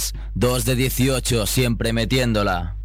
es 2 de 18, siempre metiéndola.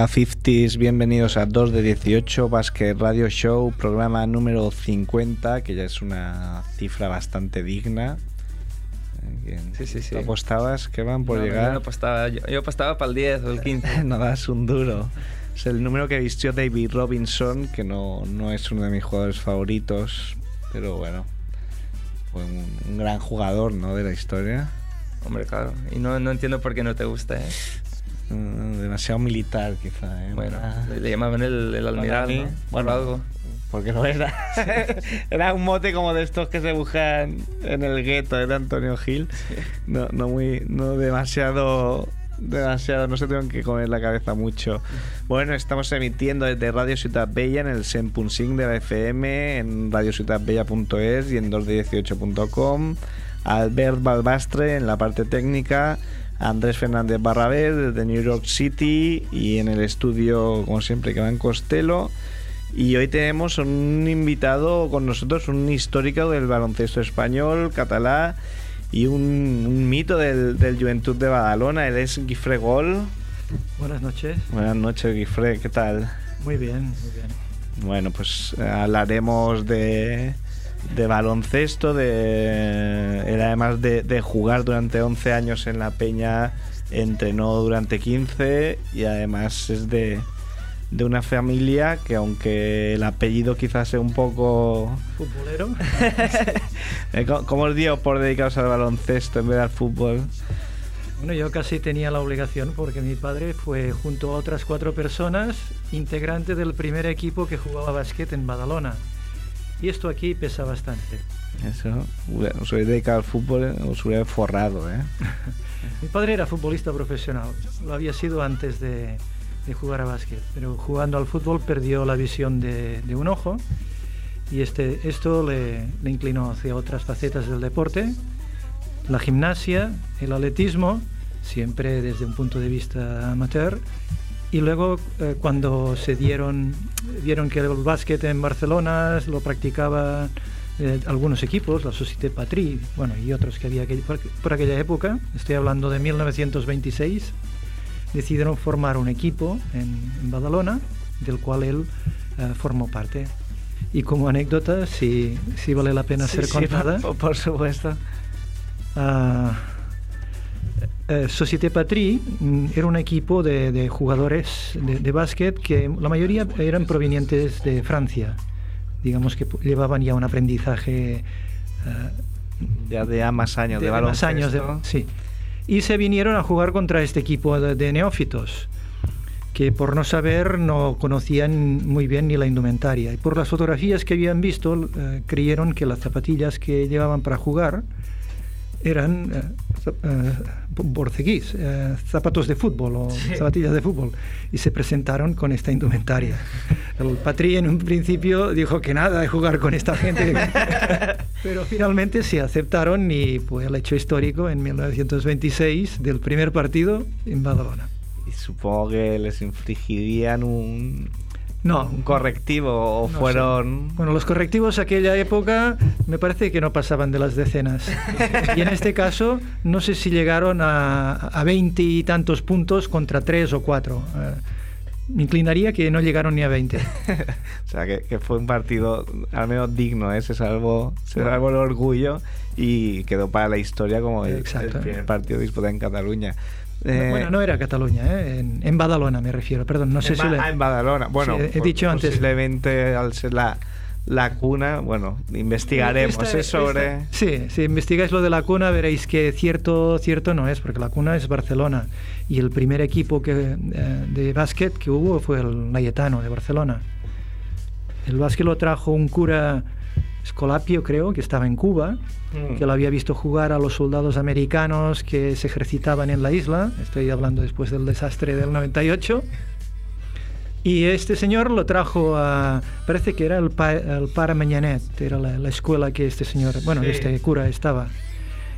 Hola 50s, bienvenidos a 2 de 18 Basket Radio Show, programa número 50, que ya es una cifra bastante digna. Eh, Sí, sí, sí. ¿Tú apostabas que van por No, llegar? Yo, no apostaba, yo, yo apostaba para el 10 o el 15. no das un duro. Es el número que vistió David Robinson, que no, no es uno de mis jugadores favoritos, pero bueno, fue un, un gran jugador ¿no? de la historia. Hombre, claro. Y no, no entiendo por qué no te gusta, ¿eh? Mm, Demasiado militar, quizá. ¿eh? Bueno, Ah. le, llamaban el, el almiral, mí, ¿no? Bueno. algo. Porque no era. era un mote como de estos que se buscan en el gueto de Antonio Gil. No, no muy. No demasiado. Demasiado, no se tengan que comer la cabeza mucho. Bueno, estamos emitiendo desde Radio Ciudad Bella en el 100.5 de la FM, en radiociudadbella.es y en 2de18.com. Albert Balbastre en la parte técnica. Andrés Fernández Barrabés desde New York City y en el estudio, como siempre, que va en Costello. Y hoy tenemos un invitado con nosotros, un histórico del baloncesto español, catalá y un, un mito del, del Juventud de Badalona. Él es Guifré Gol. Buenas noches. Buenas noches, Guifré, ¿qué tal? Muy bien, muy bien. Bueno, pues eh, hablaremos de, de baloncesto, de él además de, de jugar durante 11 años en la Peña, entrenó durante 15 y además es de, de una familia que aunque el apellido quizás sea un poco... Futbolero. Eh, ¿Cómo cómo os dio por dedicaros al baloncesto en vez del fútbol? Bueno, yo casi tenía la obligación porque mi padre fue junto a otras cuatro personas integrante del primer equipo que jugaba básquet en Badalona. Y esto aquí pesa bastante. Eso, os habéis dedicado al fútbol, os hubiera forrado, ¿eh? Mi padre era futbolista profesional, lo había sido antes de, de jugar a básquet, pero jugando al fútbol perdió la visión de, de un ojo y este, esto le, le inclinó hacia otras facetas del deporte, la gimnasia, el atletismo, siempre desde un punto de vista amateur, y luego eh, cuando se dieron, vieron que el básquet en Barcelona lo practicaba eh, algunos equipos, la Société Patrie, bueno, y otros que había aquel- por, por aquella época, estoy hablando de 1926, decidieron formar un equipo en, en Badalona, del cual él eh, formó parte. Y como anécdota, si, si vale la pena ser contada, por, por supuesto. Ah, eh, Société Patrie mm, era un equipo de, de jugadores de, de básquet que la mayoría eran provenientes de Francia. Digamos que llevaban ya un aprendizaje ah, Ya de más años de, de, más años. de- baloncesto. sí. Y se vinieron a jugar contra este equipo de, de neófitos, que por no saber no conocían muy bien ni la indumentaria. Y por las fotografías que habían visto, eh, creyeron que las zapatillas que llevaban para jugar eran eh, eh, borceguís, eh, zapatos de fútbol o zapatillas de fútbol. Y se presentaron con esta indumentaria. El Patri en un principio dijo que nada de jugar con esta gente. Pero finalmente se aceptaron y fue el hecho histórico en 1926 del primer partido en Badalona. Y supongo que les infligirían un, No, un correctivo o no sé. fueron... Bueno, los correctivos aquella época me parece que no pasaban de las decenas. Y en este caso, no sé si llegaron a, a 20 y tantos puntos contra 3 o 4. me inclinaría que no llegaron ni a 20. o sea, que, que fue un partido al menos digno, ¿eh? se, salvó, se salvó el orgullo y quedó para la historia como el, el primer partido disputado en Cataluña. Eh, bueno, no era Cataluña, ¿eh? en, en Badalona me refiero, perdón, no sé si... Le- ah, en Badalona. Bueno, Sí, he po- dicho antes. posiblemente al ser la, la cuna, bueno, investigaremos Esta- ¿eh? sobre... esta- sí, si investigáis lo de la cuna veréis que cierto, cierto no es, porque la cuna es Barcelona y el primer equipo que, eh, de básquet que hubo fue el Layetano de Barcelona. El básquet lo trajo un cura Escolapio, creo, que estaba en Cuba, Mm. que lo había visto jugar a los soldados americanos que se ejercitaban en la isla. Estoy hablando después del desastre del 98. Y este señor lo trajo a, parece que era el, pa, el era la, la escuela que este señor, bueno, Sí. este cura estaba.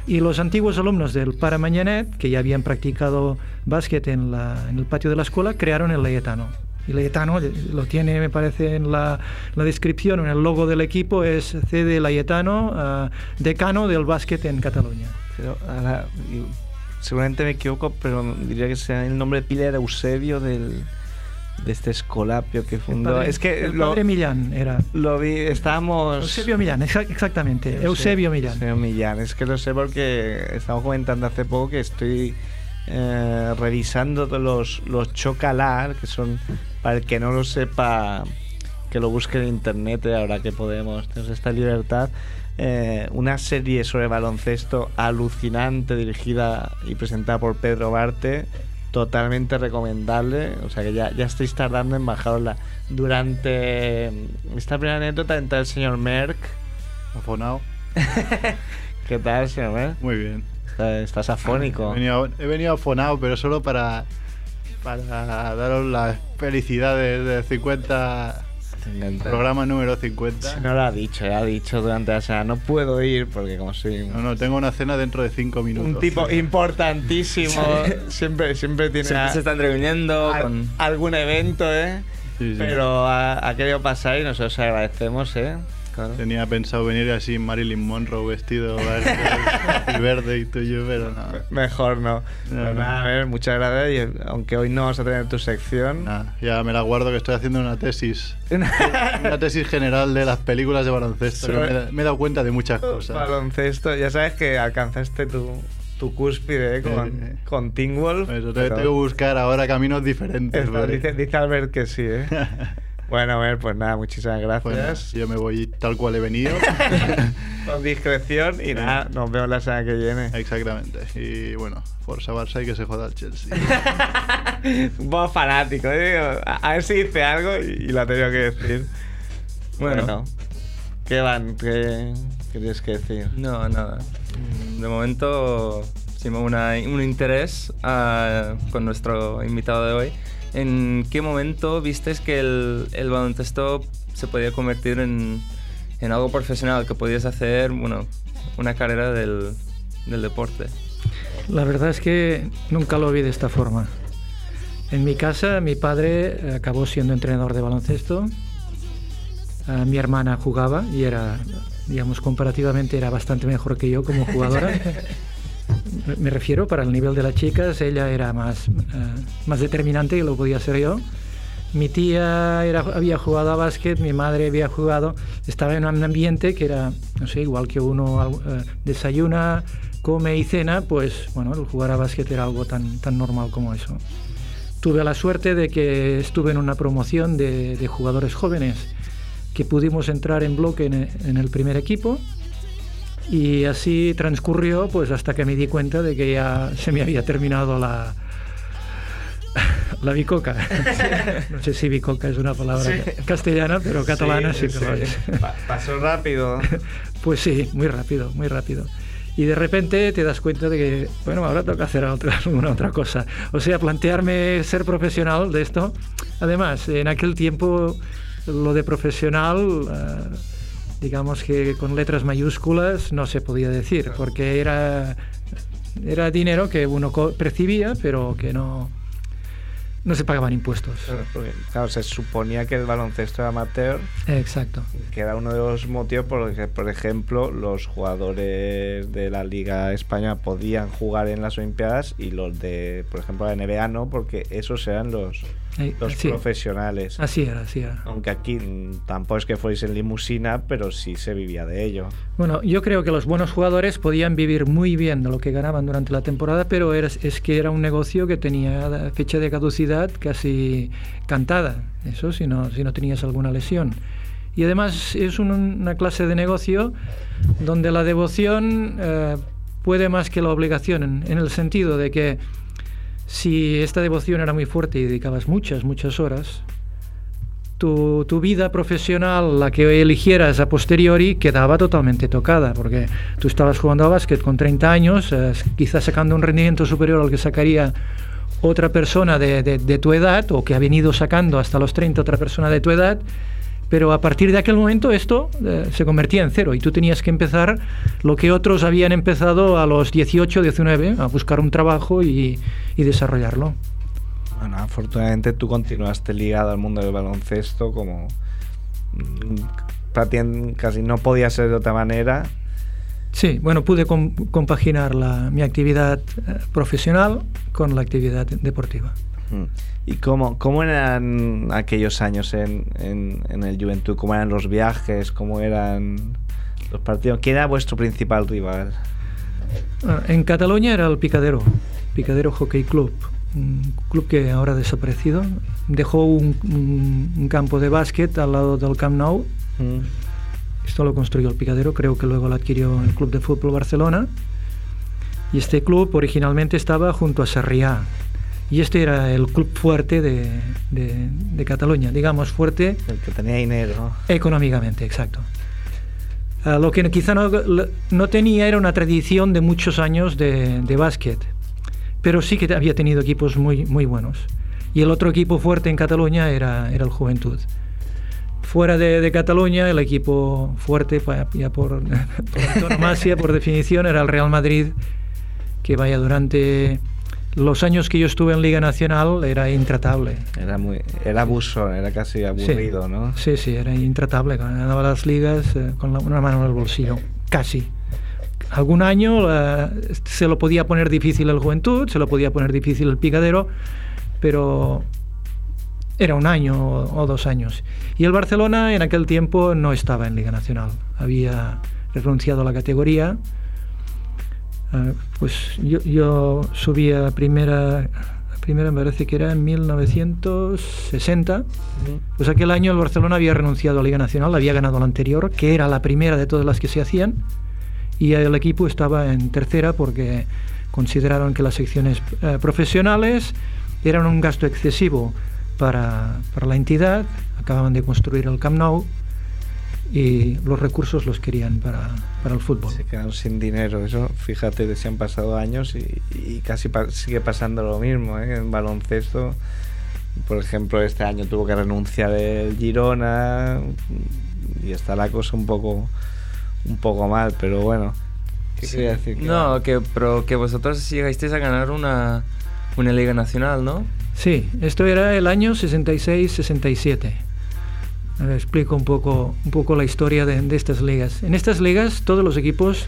Y los antiguos alumnos del Pare Mañanet, que ya habían practicado básquet en, la, en el patio de la escuela, crearon el Layetano. Y Layetano eh, lo tiene, me parece, en la, la descripción, en el logo del equipo, es CD Layetano, ah, decano del básquet en Cataluña. Pero ahora, seguramente me equivoco, pero diría que sea el nombre de pila era Eusebio del, de este Escolapio que El fundó. padre- es que el lo, padre Millán era. lo vi, estábamos... Eusebio Millán, exa- exactamente. Eusebio Millán. Eusebio Millán. Es que lo sé porque estamos comentando hace poco que estoy eh, revisando los, los chocalar, que son, para el que no lo sepa, que lo busque en internet, eh, ahora que podemos, tenemos esta libertad. eh, una serie sobre baloncesto alucinante, dirigida y presentada por Pedro Barte, totalmente recomendable. O sea que ya, ya estáis tardando en bajarla. Durante esta primera anécdota entra el señor Merck. Afonado. ¿Qué tal, señor Merck? Muy bien. Está- Estás afónico. He venido, he venido afonado, pero solo para, para daros las felicidades del 50, Te encanta. programa número 50. No lo ha dicho, ya ha dicho durante la semana. No puedo ir porque como soy No, no, tengo una cena dentro de 5 minutos. un tipo importantísimo, siempre, siempre tiene Siempre a- se están reuniendo al- con... algún evento, ¿eh? Sí, sí. Pero ha, ha querido pasar y nosotros agradecemos, ¿eh? Claro. Tenía pensado venir así Marilyn Monroe vestido y verde y tuyo, pero no. Mejor no. No, no. nada, a ver, muchas gracias. Y aunque hoy no vamos a tener tu sección. Nada, ya me la guardo que estoy haciendo una tesis. Una tesis general de las películas de baloncesto. me, me he dado cuenta de muchas cosas. Baloncesto. Ya sabes que alcanzaste tu, tu cúspide ¿eh? con, Eh, con Teen Wolf. Eso, tengo que buscar ahora caminos diferentes. Porque- dice, dice Albert que sí, ¿eh? bueno, a ver, pues nada, muchísimas Bueno, gracias. yo me voy tal cual he venido. Con discreción y nada, nos vemos la semana que viene. Exactamente. Y bueno, Forza Barça y que se joda el Chelsea. Un poco fanático, ¿eh? A, ver si dice algo y, y lo ha tenido que decir. Bueno, Bueno. ¿qué van? ¿Qué, qué tienes que decir? No, nada. De momento, una, un interés ah, con nuestro invitado de hoy. ¿En qué momento vistes que el, el baloncesto se podía convertir en, en algo profesional, que podías hacer bueno, una carrera del, del deporte? La verdad es que nunca lo vi de esta forma. En mi casa, mi padre acabó siendo entrenador de baloncesto. Ah, mi hermana jugaba y era, digamos, comparativamente era bastante mejor que yo como jugadora. Me- refiero para el nivel de las chicas, ella era más, eh, más determinante que lo podía ser yo. Mi tía había jugado a básquet, mi madre había jugado, estaba en un ambiente que era, no sé, igual que uno eh, desayuna, come y cena, pues bueno, el jugar a básquet era algo tan, tan normal como eso. Tuve la suerte de que estuve en una promoción de, jugadores jóvenes que pudimos entrar en bloque en el primer equipo y así transcurrió pues hasta que me di cuenta de que ya se me había terminado la, la bicoca. No sé si bicoca es una palabra Sí. castellana, pero catalana sí, que lo es. Pa- pasó rápido. Pues sí, muy rápido, muy rápido. Y de repente te das cuenta de que, bueno, ahora toca hacer otra, alguna otra cosa. O sea, plantearme ser profesional de esto. Además, en aquel tiempo lo de profesional, eh, digamos que con letras mayúsculas no se podía decir, porque era, era dinero que uno percibía, pero que no, no se pagaban impuestos. Porque, claro, se suponía que el baloncesto era amateur, Exacto. que era uno de los motivos por los que, por ejemplo, los jugadores de la Liga Española podían jugar en las Olimpiadas y los de, por ejemplo, la NBA no, porque esos eran los, los sí. profesionales. Así era, así era. Aunque aquí tampoco es que fuese en limusina, pero sí se vivía de ello. Bueno, yo creo que los buenos jugadores podían vivir muy bien de lo que ganaban durante la temporada, pero era- es que era un negocio que tenía fecha de caducidad casi cantada, eso si no, si no tenías alguna lesión. Y además es un- una clase de negocio donde la devoción eh, puede más que la obligación, en, en el sentido de que si esta devoción era muy fuerte y dedicabas muchas, muchas horas, tu, tu vida profesional, la que eligieras a posteriori, quedaba totalmente tocada, porque tú estabas jugando a básquet con 30 años, eh, quizás sacando un rendimiento superior al que sacaría otra persona de, de- de tu edad, o que ha venido sacando hasta los 30 otra persona de tu edad, pero a partir de aquel momento esto eh, se convertía en cero y tú tenías que empezar lo que otros habían empezado a los 18, 19, a buscar un trabajo y, y desarrollarlo. Bueno, afortunadamente tú continuaste ligado al mundo del baloncesto como mm, casi no podía ser de otra manera. Sí, bueno, pude com- compaginar la- mi actividad eh, profesional con la actividad deportiva. ¿Y cómo, cómo eran aquellos años en, en, en el Juventud? ¿Cómo eran los viajes? ¿Cómo eran los partidos? ¿Quién era vuestro principal rival? Ah, En Cataluña era el Picadero, Picadero Hockey Club, un club que ahora ha desaparecido. Dejó un, un- un campo de básquet al lado del Camp Nou. Mm. Esto lo construyó el Picadero, creo que luego lo adquirió el Club de Fútbol Barcelona. Y este club originalmente estaba junto a Sarriá. Y este era el club fuerte de, de- de Cataluña, digamos fuerte El que tenía dinero. Económicamente, exacto. Ah, lo que quizá no, no tenía era una tradición de muchos años de, de básquet, pero sí que había tenido equipos muy, muy buenos. Y el otro equipo fuerte en Cataluña era, era el Juventud. Fuera de, de Cataluña, el equipo fuerte, ya por, por antonomasia, por definición, era el Real Madrid, que vaya durante los años que yo estuve en Liga Nacional era intratable. Era muy era abuso, era casi aburrido, ¿no? Sí, sí, era intratable. Ganaba las ligas eh, con la- una mano en el bolsillo, casi. Algún año eh, se lo podía poner difícil el Juventud, se lo podía poner difícil el Picadero, pero era un año o, o dos años. Y el Barcelona en aquel tiempo no estaba en Liga Nacional, había renunciado a la categoría. Eh, pues yo, yo subí a primera, a primera me parece que era en 1960. Pues aquel año el Barcelona había renunciado a Liga Nacional, había ganado la anterior, que era la primera de todas las que se hacían, y el equipo estaba en tercera porque consideraron que las secciones eh, profesionales eran un gasto excesivo para, para la entidad, acababan de construir el Camp Nou y los recursos los querían para, para el fútbol. Se quedaron sin dinero, eso, fíjate, que se han pasado años y, y casi pa- sigue pasando lo mismo, ¿eh? En baloncesto, por ejemplo, este año tuvo que renunciar el Girona y está la cosa un poco, un poco mal, pero bueno. ¿Qué Sí. quería decir? Que- No, que, pero que vosotros llegasteis a ganar una, una liga nacional, ¿no? Sí, esto era el año 66-67. Ver, Explico un poco, un poco la historia de, de estas ligas. En estas ligas todos los equipos,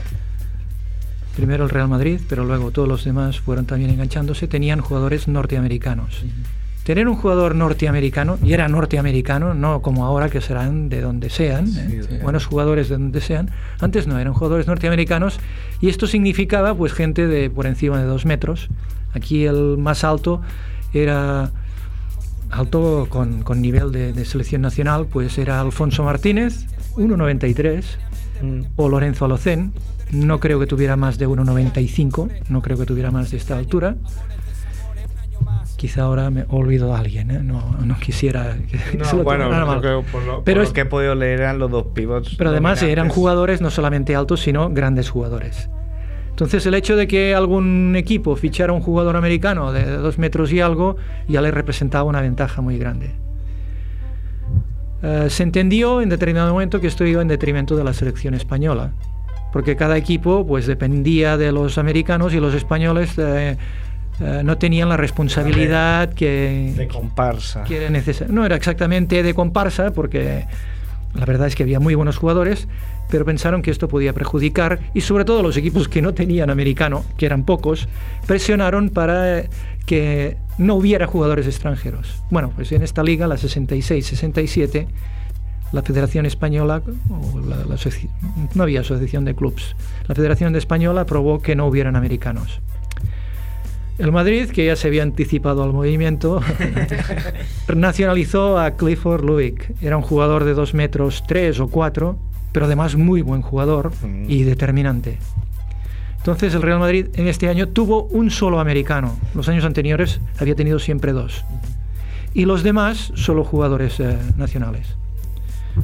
primero el Real Madrid, pero luego todos los demás fueron también enganchándose, tenían jugadores norteamericanos. Tener un jugador norteamericano, y era norteamericano, no como ahora que serán de donde sean, ¿eh? sí. buenos jugadores de donde sean, antes no, eran jugadores norteamericanos, y esto significaba pues gente de por encima de dos metros. Aquí el más alto era alto con, con nivel de, de selección nacional, pues era Alfonso Martínez, 1,93, Mm. o Lorenzo Alocén, no creo que tuviera más de 1,95, no creo que tuviera más de esta altura. Quizá ahora me olvido a alguien, ¿eh? no, no quisiera que No, se lo bueno, tomara mal. creo que por lo, por Pero lo es- que he podido leer eran los dos pivots. pero además eran jugadores no solamente altos, sino grandes jugadores. Entonces el hecho de que algún equipo fichara un jugador americano de dos metros y algo ya le representaba una ventaja muy grande. Eh, se entendió en determinado momento que esto iba en detrimento de la selección española, porque cada equipo pues dependía de los americanos y los españoles eh, eh, no tenían la responsabilidad que, De comparsa. que era necesario. No era exactamente de comparsa, porque la verdad es que había muy buenos jugadores, pero pensaron que esto podía perjudicar, y sobre todo los equipos que no tenían americano, que eran pocos, presionaron para eh, que no hubiera jugadores extranjeros. Bueno, pues en esta liga, la 66-67, la Federación Española, o no había asociación de clubes, la Federación de Española aprobó que no hubieran americanos. El Madrid, que ya se había anticipado al movimiento, nacionalizó a Clifford Luick. Era un jugador de 2 metros 3 o 4, pero además muy buen jugador Mm. y determinante. Entonces el Real Madrid en este año tuvo un solo americano. Los años anteriores había tenido siempre dos. Y los demás solo jugadores eh, nacionales.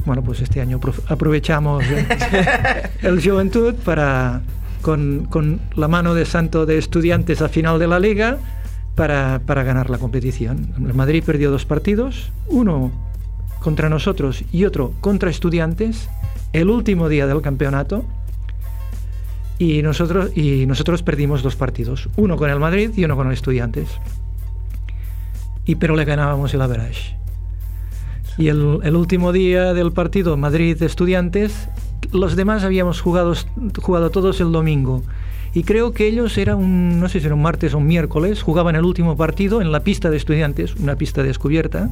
Bueno, pues este año apro- aprovechamos eh, el Juventud para, con, con la mano de santo de estudiantes a final de la liga, para, para ganar la competición. El Madrid perdió dos partidos, uno contra nosotros y otro contra estudiantes, el último día del campeonato. Y nosotros, y nosotros perdimos dos partidos, uno con el Madrid y uno con el Estudiantes. Y pero le ganábamos el average. Y el, el último día del partido Madrid-Estudiantes, los demás habíamos jugado, jugado todos el domingo. Y creo que ellos era un, no sé si era un martes o un miércoles, jugaban el último partido en la pista de estudiantes, una pista descubierta.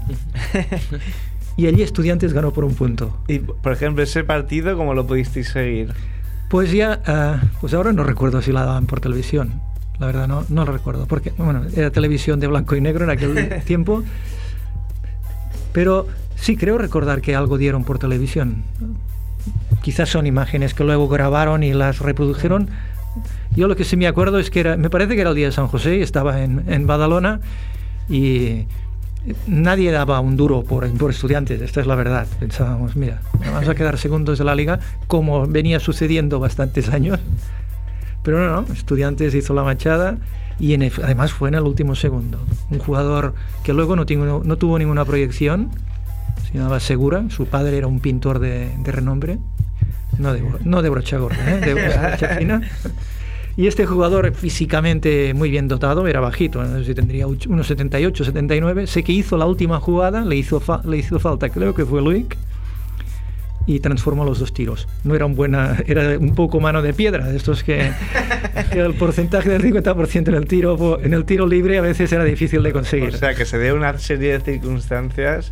y allí estudiantes ganó por un punto. Y, por ejemplo, ese partido, ¿cómo lo pudisteis seguir? Pues ya, ah, pues ahora no recuerdo si la daban por televisión. La verdad no, no lo recuerdo, porque bueno, era televisión de blanco y negro en aquel tiempo. Pero sí creo recordar que algo dieron por televisión. Quizás son imágenes que luego grabaron y las reprodujeron. Yo lo que sí me acuerdo es que era, me parece que era el día de San José estaba en, en Badalona y nadie daba un duro por, por estudiantes, esta es la verdad. Pensábamos, mira, vamos a quedar segundos de la liga, como venía sucediendo bastantes años. Pero no, no, estudiantes hizo la machada y además fue en el último segundo. Un jugador que luego no, tuvo- ninguna proyección, se llamaba Segura, su padre era un pintor de renombre, no de, no de brocha gorda, ¿eh? de brocha fina. Y este jugador físicamente muy bien dotado, era bajito, no sé si tendría unos 78, 79, sé que hizo la última jugada, le hizo, fa- le hizo falta, creo que fue Luik, y transformó los dos tiros. No era un buena, era un poco mano de piedra, de estos que, que el porcentaje del 50% en el tiro en el tiro libre a veces era difícil de conseguir. O sea, que se dio una serie de circunstancias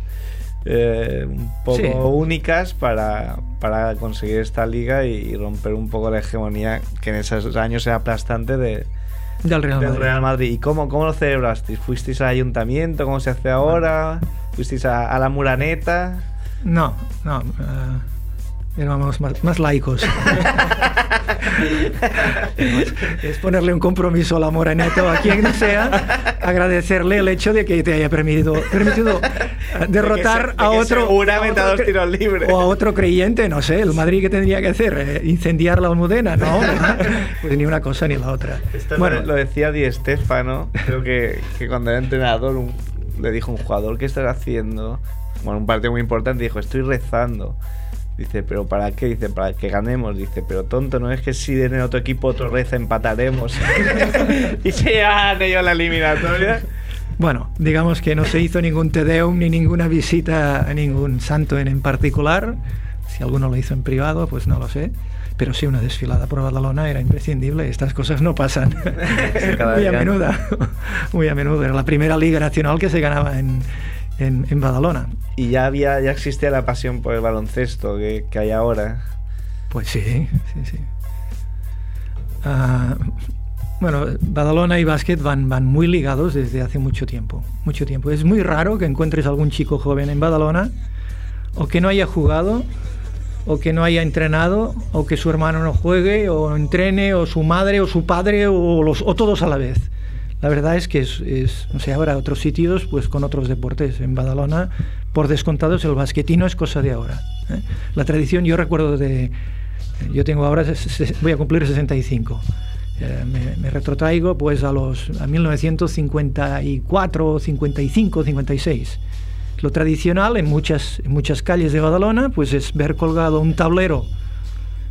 eh, un poco Sí. únicas para, para conseguir esta liga y romper un poco la hegemonía que en esos años era aplastante de, del Real del Madrid. Real Madrid. ¿Y cómo, cómo lo celebrasteis? ¿Fuisteis al ayuntamiento? ¿Cómo se hace ahora? ¿Fuisteis a, a la Muraneta? No, no. eh, éramos más, más laicos. es ponerle un compromiso a la Moraneto o a quien sea, agradecerle el hecho de que te haya permitido, permitido derrotar De se- a de que otro. seguramente a otro tiros libres. O a otro creyente, no sé, el Madrid que tendría que hacer, Eh, incendiar la Almudena, no, ¿verdad? pues ni una cosa ni la otra. Esto Bueno, lo, lo decía Di Stefano, creo que, que cuando era entrenador un- le dijo a un jugador, ¿qué estás haciendo? Bueno, un partido muy importante, dijo, estoy rezando. Dice, ¿pero para qué? Dice, para que ganemos. Dice, pero tonto, ¿no es que si en otro equipo otro reza empataremos? y se llevan ellos la eliminatoria. Bueno, digamos que no se hizo ningún Tedeum ni ninguna visita a ningún santo en, en particular. Si alguno lo hizo en privado, pues no lo sé. Pero sí, una desfilada por Badalona era imprescindible. Estas cosas no pasan muy a menudo. Muy a menudo. Era la primera liga nacional que se ganaba en, en, en Badalona. Y ya había, ya existía la pasión por el baloncesto que, que hay ahora. Pues sí, sí, sí. Ah, bueno, Badalona y básquet van, van muy ligados desde hace mucho tiempo. Mucho tiempo. Es muy raro que encuentres algún chico joven en Badalona o que no haya jugado o que no haya entrenado o que su hermano no juegue o entrene o su madre o su padre o, los, o todos a la vez. La verdad es que es, es, no habrá otros sitios pues con otros deportes. En Badalona, por descontados, el basquetino es cosa de ahora. ¿eh? La tradición, yo recuerdo de... Yo tengo ahora, voy a cumplir 65. Eh, me, me retrotraigo pues a los a 1954, 55, 56. Lo tradicional en muchas, en muchas calles de Badalona pues es ver colgado un tablero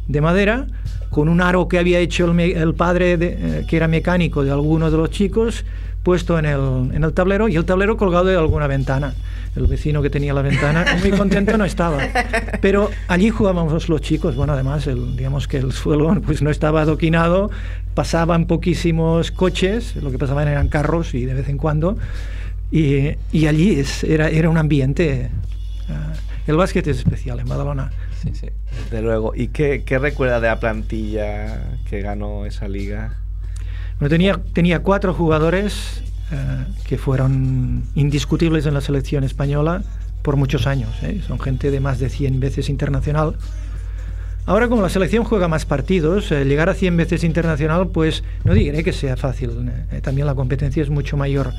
de madera con un aro que había hecho el, padre, de- eh, que era mecánico de alguno de los chicos, puesto en el, en el tablero y el tablero colgado de alguna ventana. El vecino que tenía la ventana muy contento no estaba. Pero allí jugábamos los chicos. Bueno, además, el, digamos que el suelo pues, no estaba adoquinado, pasaban poquísimos coches, lo que pasaban eran carros y de vez en cuando. Y, y allí es- era, era un ambiente. ah, el básquet es especial en Badalona. Sí, sí. Desde luego. ¿Y qué, qué recuerda de la plantilla que ganó esa liga? Bueno, tenía, tenía cuatro jugadores eh, que fueron indiscutibles en la selección española por muchos años. ¿eh? Son gente de más de 100 veces internacional. Ahora como la selección juega más partidos, eh, llegar a 100 veces internacional, pues no diré que sea fácil. también la competencia es mucho mayor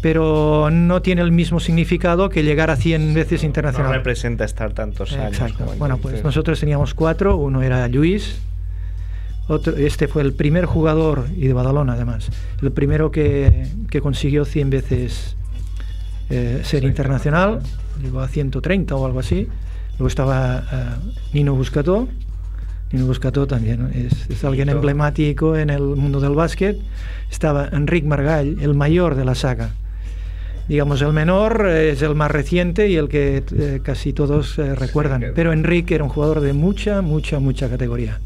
pero no tiene el mismo significado que llegar a 100 veces internacional. No representa estar tantos años. Exacto. Bueno, pues nosotros teníamos cuatro, uno era Luis, otro, este fue el primer jugador, y de Badalona además, el primero que, que consiguió 100 veces eh, ser internacional, llegó a 130 o algo así. Luego estaba uh, Nino Buscató, Nino Buscató también es, es alguien emblemático en el mundo del básquet. Estaba Enric Margall, el mayor de la saga digamos, el menor es el más reciente y el que eh, casi todos eh, recuerdan. Pero Enrique era un jugador de mucha, mucha, mucha categoría.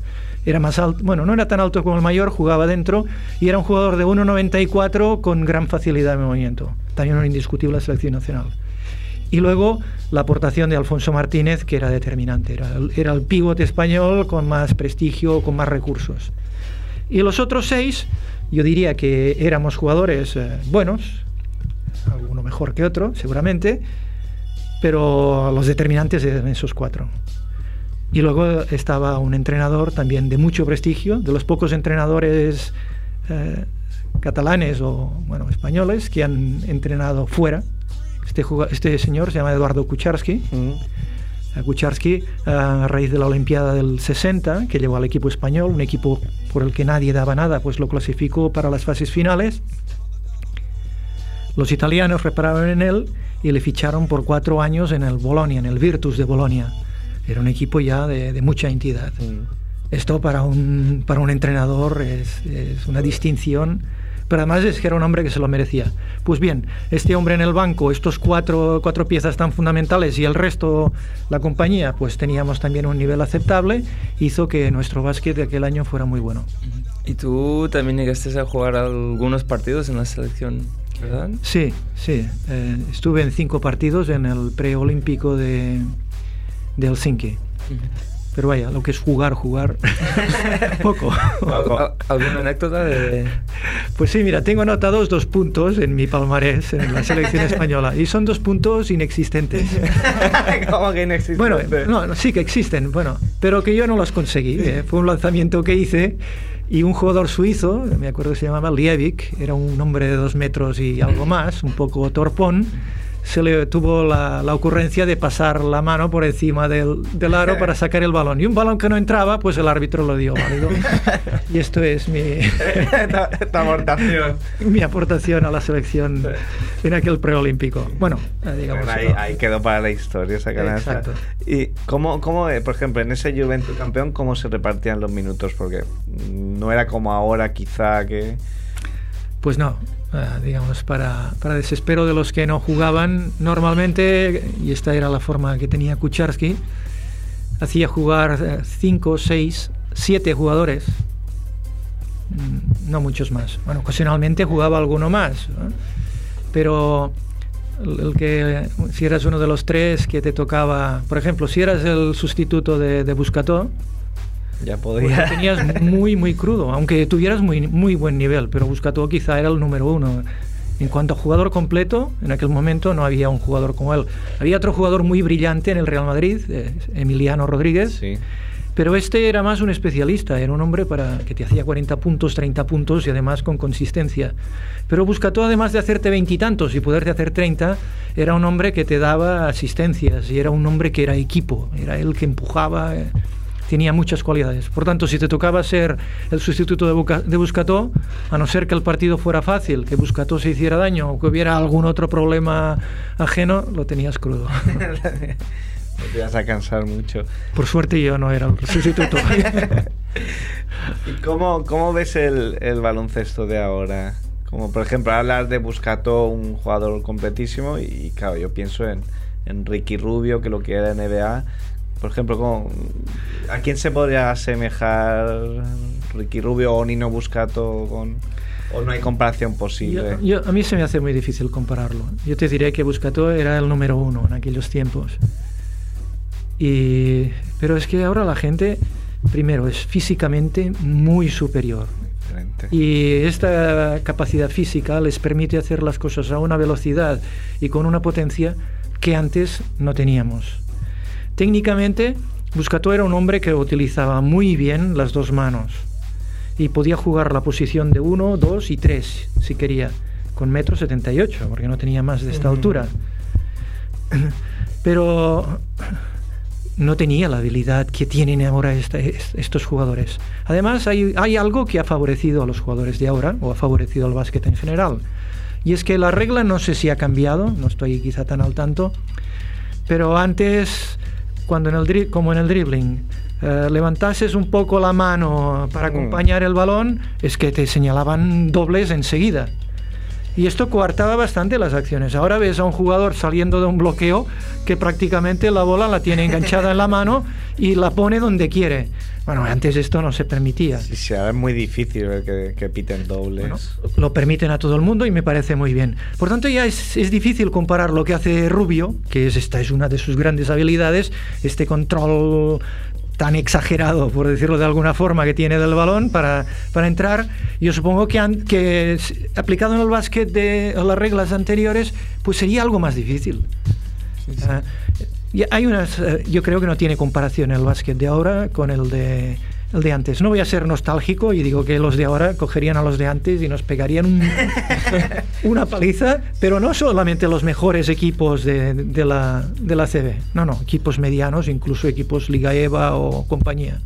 Era más alto, bueno, no era tan alto como el mayor, jugaba dentro y era un jugador de 1,94 con gran facilidad de movimiento. También un indiscutible selección nacional. Y luego la aportación de Alfonso Martínez, que era determinante. Era, era el pivote español con más prestigio, con más recursos. Y los otros seis, yo diría que éramos jugadores eh, buenos, alguno mejor que otro, seguramente, pero los determinantes eran esos cuatro. Y luego estaba un entrenador también de mucho prestigio, de los pocos entrenadores eh, catalanes o bueno, españoles que han entrenado fuera. Este, este señor se llama Eduardo Kucharski. Mm. Kucharski, a raíz de la Olimpiada del 60, que llevó al equipo español, un equipo por el que nadie daba nada, pues lo clasificó para las fases finales los italianos repararon en él y le ficharon por cuatro años en el Bolonia, en el Virtus de Bolonia. Era un equipo ya de, mucha entidad. Mm. Esto para un, para un entrenador es, es, una distinción, pero además es que era un hombre que se lo merecía. Pues bien, este hombre en el banco, estos cuatro, cuatro piezas tan fundamentales y el resto, la compañía, pues teníamos también un nivel aceptable, hizo que nuestro básquet de aquel año fuera muy bueno. ¿Y tú también llegaste a jugar algunos partidos en la selección Sí, sí. Eh, estuve en cinco partidos en el preolímpico de, de Helsinki. Pero vaya, lo que es jugar, jugar, poco. ¿Alguna anécdota de...? Pues sí, mira, tengo anotados dos puntos en mi palmarés en la selección española y son dos puntos inexistentes. ¿Cómo que inexistentes? Bueno, no, sí que existen, bueno, pero que yo no los conseguí. Eh. Fue un lanzamiento que hice y un jugador suizo, me acuerdo que se llamaba Liebig, era un hombre de dos metros y algo más, un poco torpón, se le tuvo la, la, ocurrencia de pasar la mano por encima del, del, aro para sacar el balón. Y un balón que no entraba, pues el árbitro lo dio válido. y esto es mi, aportación. mi aportación a la selección en aquel preolímpico. Bueno, eh, digamos. ahí, ahí, quedó para la historia esa canasta. Exacto. ¿Y cómo, cómo, eh, por ejemplo, en ese Juventus campeón, cómo se repartían los minutos? Porque no era como ahora, quizá que. Pues no, eh, digamos, para, para, desespero de los que no jugaban normalmente, y esta era la forma que tenía Kucharski, hacía jugar 5, 6, 7 jugadores, mm, no muchos más. Bueno, ocasionalmente jugaba alguno más, pero el que si eras uno de los tres que te tocaba, por ejemplo, si eras el sustituto de, de Buscató, ya podía. tenías muy, muy crudo, aunque tuvieras muy, muy buen nivel, pero Buscató quizá era el número uno. En cuanto a jugador completo, en aquel momento no había un jugador como él. Había otro jugador muy brillante en el Real Madrid, eh, Emiliano Rodríguez. Sí. Pero este era más un especialista, era un hombre para que te hacía 40 puntos, 30 puntos y además con consistencia. Pero Buscató, además de hacerte veintitantos y, y poderte hacer 30, era un hombre que te daba asistencias y era un hombre que era equipo, era él que empujaba. Tenía muchas cualidades. Por tanto, si te tocaba ser el sustituto de, Buca, de Buscató, a no ser que el partido fuera fácil, que Buscató se hiciera daño o que hubiera algún otro problema ajeno, lo tenías crudo. te ibas a cansar mucho. Por suerte yo no era el sustituto. ¿Y cómo, cómo ves el, el, baloncesto de ahora? Como por ejemplo, hablas de Buscato, un jugador completísimo, y claro, yo pienso en, en Ricky Rubio, que lo que era NBA, por ejemplo, ¿cómo, ¿a quién se podría asemejar Ricky Rubio o Nino Buscato con, o no hay comparación posible? Yo, yo, a mí se me hace muy difícil compararlo. Yo te diré que Buscato era el número uno en aquellos tiempos. Y, pero es que ahora la gente, primero, es físicamente muy superior. Y esta capacidad física les permite hacer las cosas a una velocidad y con una potencia que antes no teníamos. Técnicamente, Buscato era un hombre que utilizaba muy bien las dos manos y podía jugar la posición de 1, 2 y 3 si quería, con metro 78, porque no tenía más de esta altura. Pero no tenía la habilidad que tienen ahora estos jugadores. Además, hay, hay, algo que ha favorecido a los jugadores de ahora, o ha favorecido al básquet en general. Y es que la regla no sé si ha cambiado, no estoy quizá tan al tanto, pero antes, cuando en el como en el dribbling, eh, levantases un poco la mano para mm. acompañar el balón, es que te señalaban dobles enseguida. Y esto coartaba bastante las acciones. Ahora ves a un jugador saliendo de un bloqueo que prácticamente la bola la tiene enganchada en la mano y la pone donde quiere. Bueno, antes esto no se permitía. Sí, sí, ahora es muy difícil que, que piten dobles. lo permiten a todo el mundo y me parece muy bien. Por tanto, ya es, es, difícil comparar lo que hace Rubio, que es, esta es una de sus grandes habilidades, este control tan exagerado, por decirlo de alguna forma, que tiene del balón para, para entrar. Yo supongo que, que aplicado en el básquet de las reglas anteriores, pues sería algo más difícil. Ah, hay unas, eh, yo creo que no tiene comparación el básquet de ahora con el de el de antes. No voy a ser nostálgico y digo que los de ahora cogerían a los de antes y nos pegarían una paliza, pero no solamente los mejores equipos de, de, la, de la CB, no, no, equipos medianos, incluso equipos Liga EVA o compañía.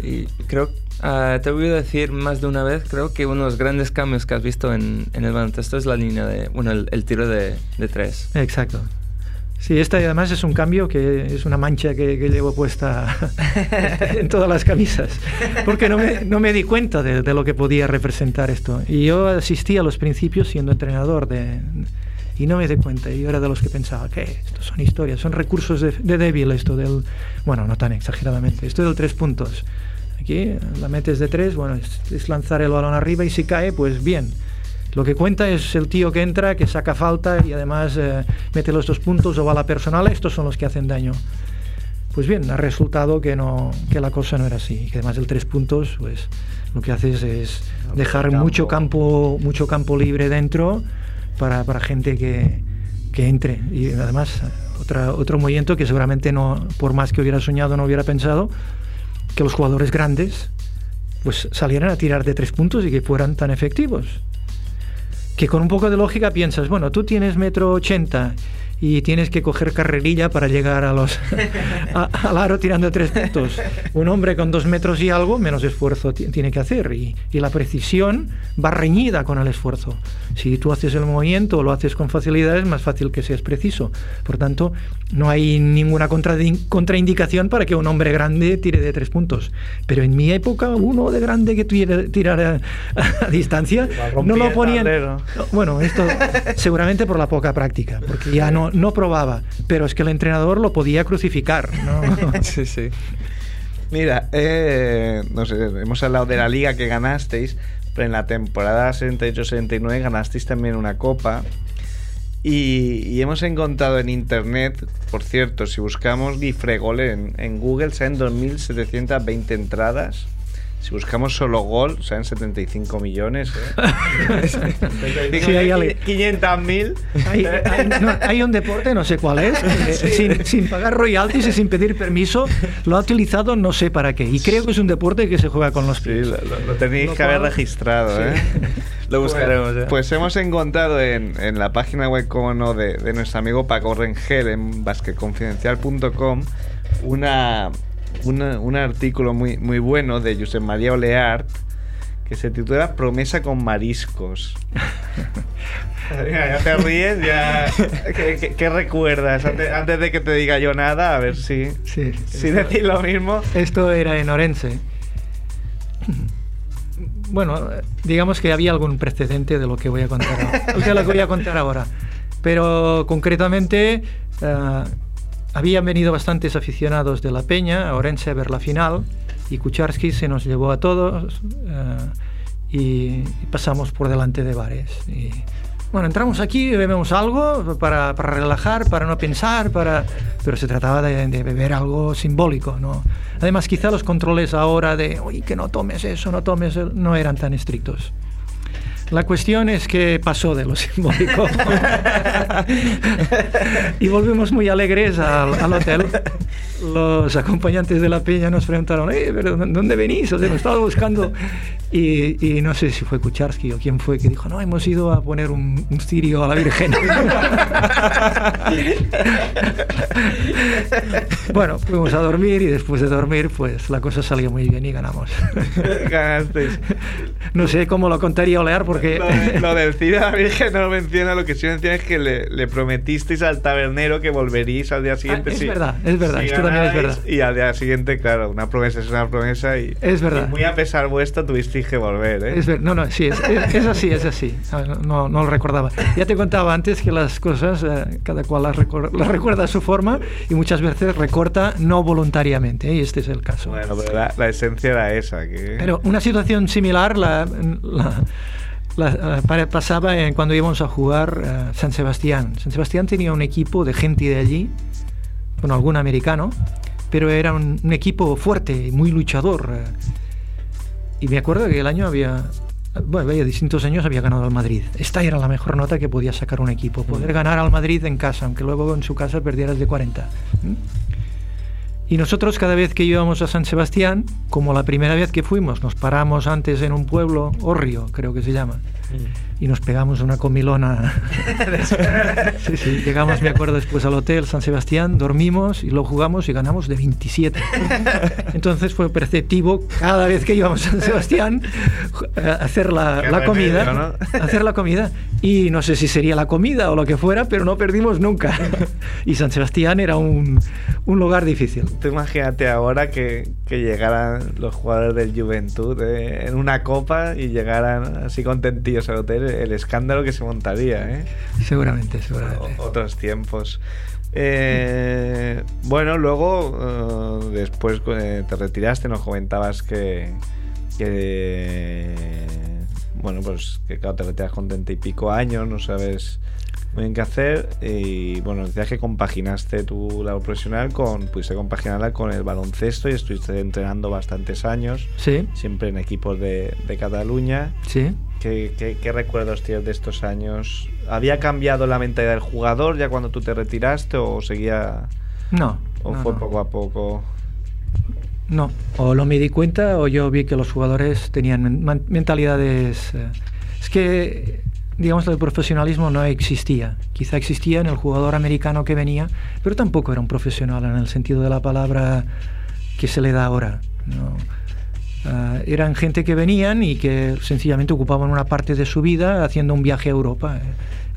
Sí, creo, uh, te voy a decir más de una vez, creo que uno de los grandes cambios que has visto en, en el baloncesto es la línea de, bueno, el, el tiro de, de tres. Exacto. Sí, esta además es un cambio que es una mancha que, llevo puesta en todas las camisas, porque no me, no me di cuenta de, lo que podía representar esto. Y yo asistí a los principios siendo entrenador de, y no me di cuenta. Yo era de los que pensaba que esto son historias, son recursos de, débil esto del, bueno, no tan exageradamente, esto del tres puntos. Aquí la metes de tres, bueno, es lanzar el balón arriba y si cae, pues bien lo que cuenta es el tío que entra, que saca falta y además eh, mete los dos puntos o va a la personal. Estos son los que hacen daño. Pues bien, ha resultado que, no, que la cosa no era así. Que además el tres puntos, pues lo que haces es dejar mucho campo, mucho campo libre dentro para, para gente que, que, entre. Y además, otra, otro movimiento que seguramente no, por más que hubiera soñado, no hubiera pensado, que los jugadores grandes pues salieran a tirar de tres puntos y que fueran tan efectivos que con un poco de lógica piensas, bueno, tú tienes metro ochenta y tienes que coger carrerilla para llegar a los, al aro tirando tres puntos. Un hombre con dos metros y algo, menos esfuerzo tiene que hacer. Y, y, la precisión va reñida con el esfuerzo. Si tú haces el movimiento o lo haces con facilidad, es más fácil que seas preciso. Por tanto, no hay ninguna contraindicación para que un hombre grande tire de tres puntos. Pero en mi época, uno de grande que tirara a, a, distancia, no lo ponían. Bueno, esto seguramente por la poca práctica, porque ya no, no probaba, pero es que el entrenador lo podía crucificar. ¿no? sí, sí. Mira, eh, no sé, hemos hablado de la liga que ganasteis, pero en la temporada 78-79 ganasteis también una copa. Y, hemos encontrado en internet, por cierto, si buscamos Gifregol en, en Google, salen 2.720 entradas. Si buscamos solo gol, sean 75 millones. ¿eh? sí, hay 500 mil. Hay, hay, un deporte, no sé cuál es, sin, sin, pagar royalties y sin pedir permiso, lo ha utilizado no sé para qué. Y creo que es un deporte que se juega con los pies. Sí, lo, tenéis que haber registrado. ¿eh? Lo buscaremos. Pues, pues, hemos encontrado en, en, la página web, como no, de, de nuestro amigo Paco Rengel en basquetconfidencial.com una un artículo muy, muy bueno de José María Oleart que se titula Promesa con mariscos. ya te ríes, ya. ¿Qué, recuerdas? Antes, de que te diga yo nada, a ver si. Sí, si decir lo mismo. Esto era en Orense. Bueno, digamos que había algún precedente de lo que voy a contar ahora. de lo que voy a contar ahora. Pero concretamente. Uh, habían venido bastantes aficionados de la Peña a Orense a ver la final y Kucharski se nos llevó a todos y, y, pasamos por delante de bares. Y bueno, entramos aquí, bebemos algo para, para relajar, para no pensar, para... pero se trataba de, de, beber algo simbólico, ¿no? Además, quizá los controles ahora de, oye, que no tomes eso, no tomes, eso, no eran tan estrictos. La cuestión es que pasó de lo simbólico. y volvimos muy alegres al, hotel. Los acompañantes de la peña nos preguntaron, ¿pero ¿dónde venís? O sea, nos estaba buscando. Y, no sé si fue Kucharski o quién fue que dijo, no, hemos ido a poner un cirio a la Virgen. bueno, fuimos a dormir y después de dormir, pues la cosa salió muy bien y ganamos. Ganasteis. No sé cómo lo contaría Olear porque... Lo, de, lo del a la Virgen no lo menciona, lo que sí menciona es que le, le prometisteis al tabernero que volveríais al día siguiente. Ah, es verdad, es verdad, si esto también es verdad. Y al día siguiente, claro, una promesa es una promesa y... Es verdad. Y muy a pesar vuestro tuvisteis que volver, ¿eh? Es ver, no, no, sí, es, es, es, así, es así. No, no lo recordaba. Ya te contaba antes que las cosas, eh, cada cual las, recuerda, las, recuerda a su forma y muchas veces recorta no voluntariamente, ¿eh? y este es el caso. Bueno, pero la, la esencia era esa. Que... Pero una situación similar la, la, la pasaba en cuando íbamos a jugar uh, San Sebastián. San Sebastián tenía un equipo de gente de allí, bueno, algún americano, pero era un, un equipo fuerte, muy luchador. Uh, y me acuerdo que el año había, bueno, había distintos años había ganado al Madrid. Esta era la mejor nota que podía sacar un equipo, poder ganar al Madrid en casa, aunque luego en su casa perdieras de 40. ¿Mm? Y nosotros cada vez que íbamos a San Sebastián, como la primera vez que fuimos, nos paramos antes en un pueblo, Orrio creo que se llama, y nos pegamos una comilona. sí, sí, llegamos, me acuerdo, después al hotel San Sebastián, dormimos y lo jugamos y ganamos de 27. Entonces fue perceptivo cada vez que íbamos a San Sebastián a hacer la, la comida, hacer la comida. Y no sé si sería la comida o lo que fuera, pero no perdimos nunca. Y San Sebastián era un, un lugar difícil. Tú imagínate ahora que, que llegaran los jugadores del Juventud eh, en una copa y llegaran así contentillos al hotel, el escándalo que se montaría, ¿eh? Seguramente, seguramente. O, otros tiempos. Eh, bueno, luego, uh, después eh, te retiraste, nos comentabas que, que bueno, pues que claro, te retiras con 30 y pico años, no sabes bien qué hacer y bueno, decías que compaginaste tu labor profesional con, pudiste compaginarla con el baloncesto y estuviste entrenando bastantes años, sí. siempre en equipos de, de Cataluña. Sí. ¿Qué, ¿Qué, qué, recuerdos tienes de estos años? ¿Había cambiado la mentalidad del jugador ya cuando tú te retiraste o seguía...? No. ¿O no, fue no. poco a poco...? No, o no me di cuenta o yo vi que los jugadores tenían men mentalidades... Eh, es que, digamos, el profesionalismo no existía. Quizá existía en el jugador americano que venía, pero tampoco era un profesional en el sentido de la palabra que se le da ahora. ¿no? Uh, eran gente que venían y que sencillamente ocupaban una parte de su vida haciendo un viaje a Europa.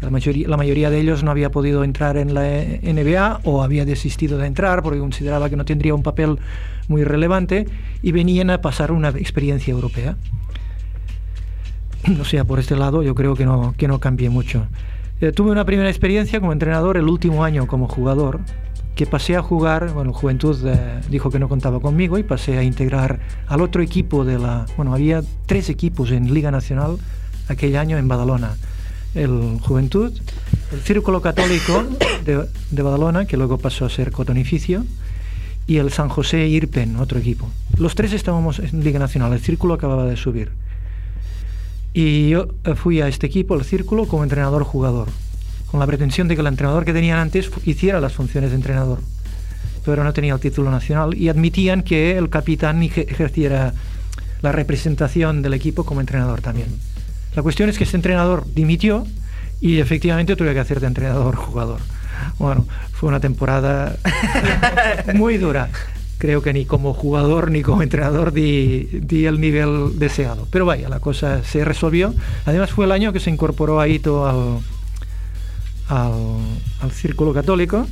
La mayoría, la mayoría, de ellos no había podido entrar en la NBA o había desistido de entrar porque consideraba que no tendría un papel muy relevante y venían a pasar una experiencia europea. O sea, por este lado yo creo que no, que no cambié mucho. Eh, tuve una primera experiencia como entrenador el último año como jugador que pasé a jugar, bueno, Juventud eh, dijo que no contaba conmigo y pasé a integrar al otro equipo de la, bueno, había tres equipos en Liga Nacional aquel año en Badalona. El Juventud, el Círculo Católico de, de Badalona, que luego pasó a ser Cotonificio, y el San José Irpen, otro equipo. Los tres estábamos en Liga Nacional, el Círculo acababa de subir. Y yo fui a este equipo, el Círculo, como entrenador-jugador con la pretensión de que el entrenador que tenían antes hiciera las funciones de entrenador, pero no tenía el título nacional y admitían que el capitán ejerciera la representación del equipo como entrenador también. La cuestión es que este entrenador dimitió y efectivamente tuve que hacer de entrenador-jugador. Bueno, fue una temporada muy dura. Creo que ni como jugador ni como entrenador di, el nivel deseado. Pero vaya, la cosa se resolvió. Además fue el año que se incorporó a Ito al, al, círculo católico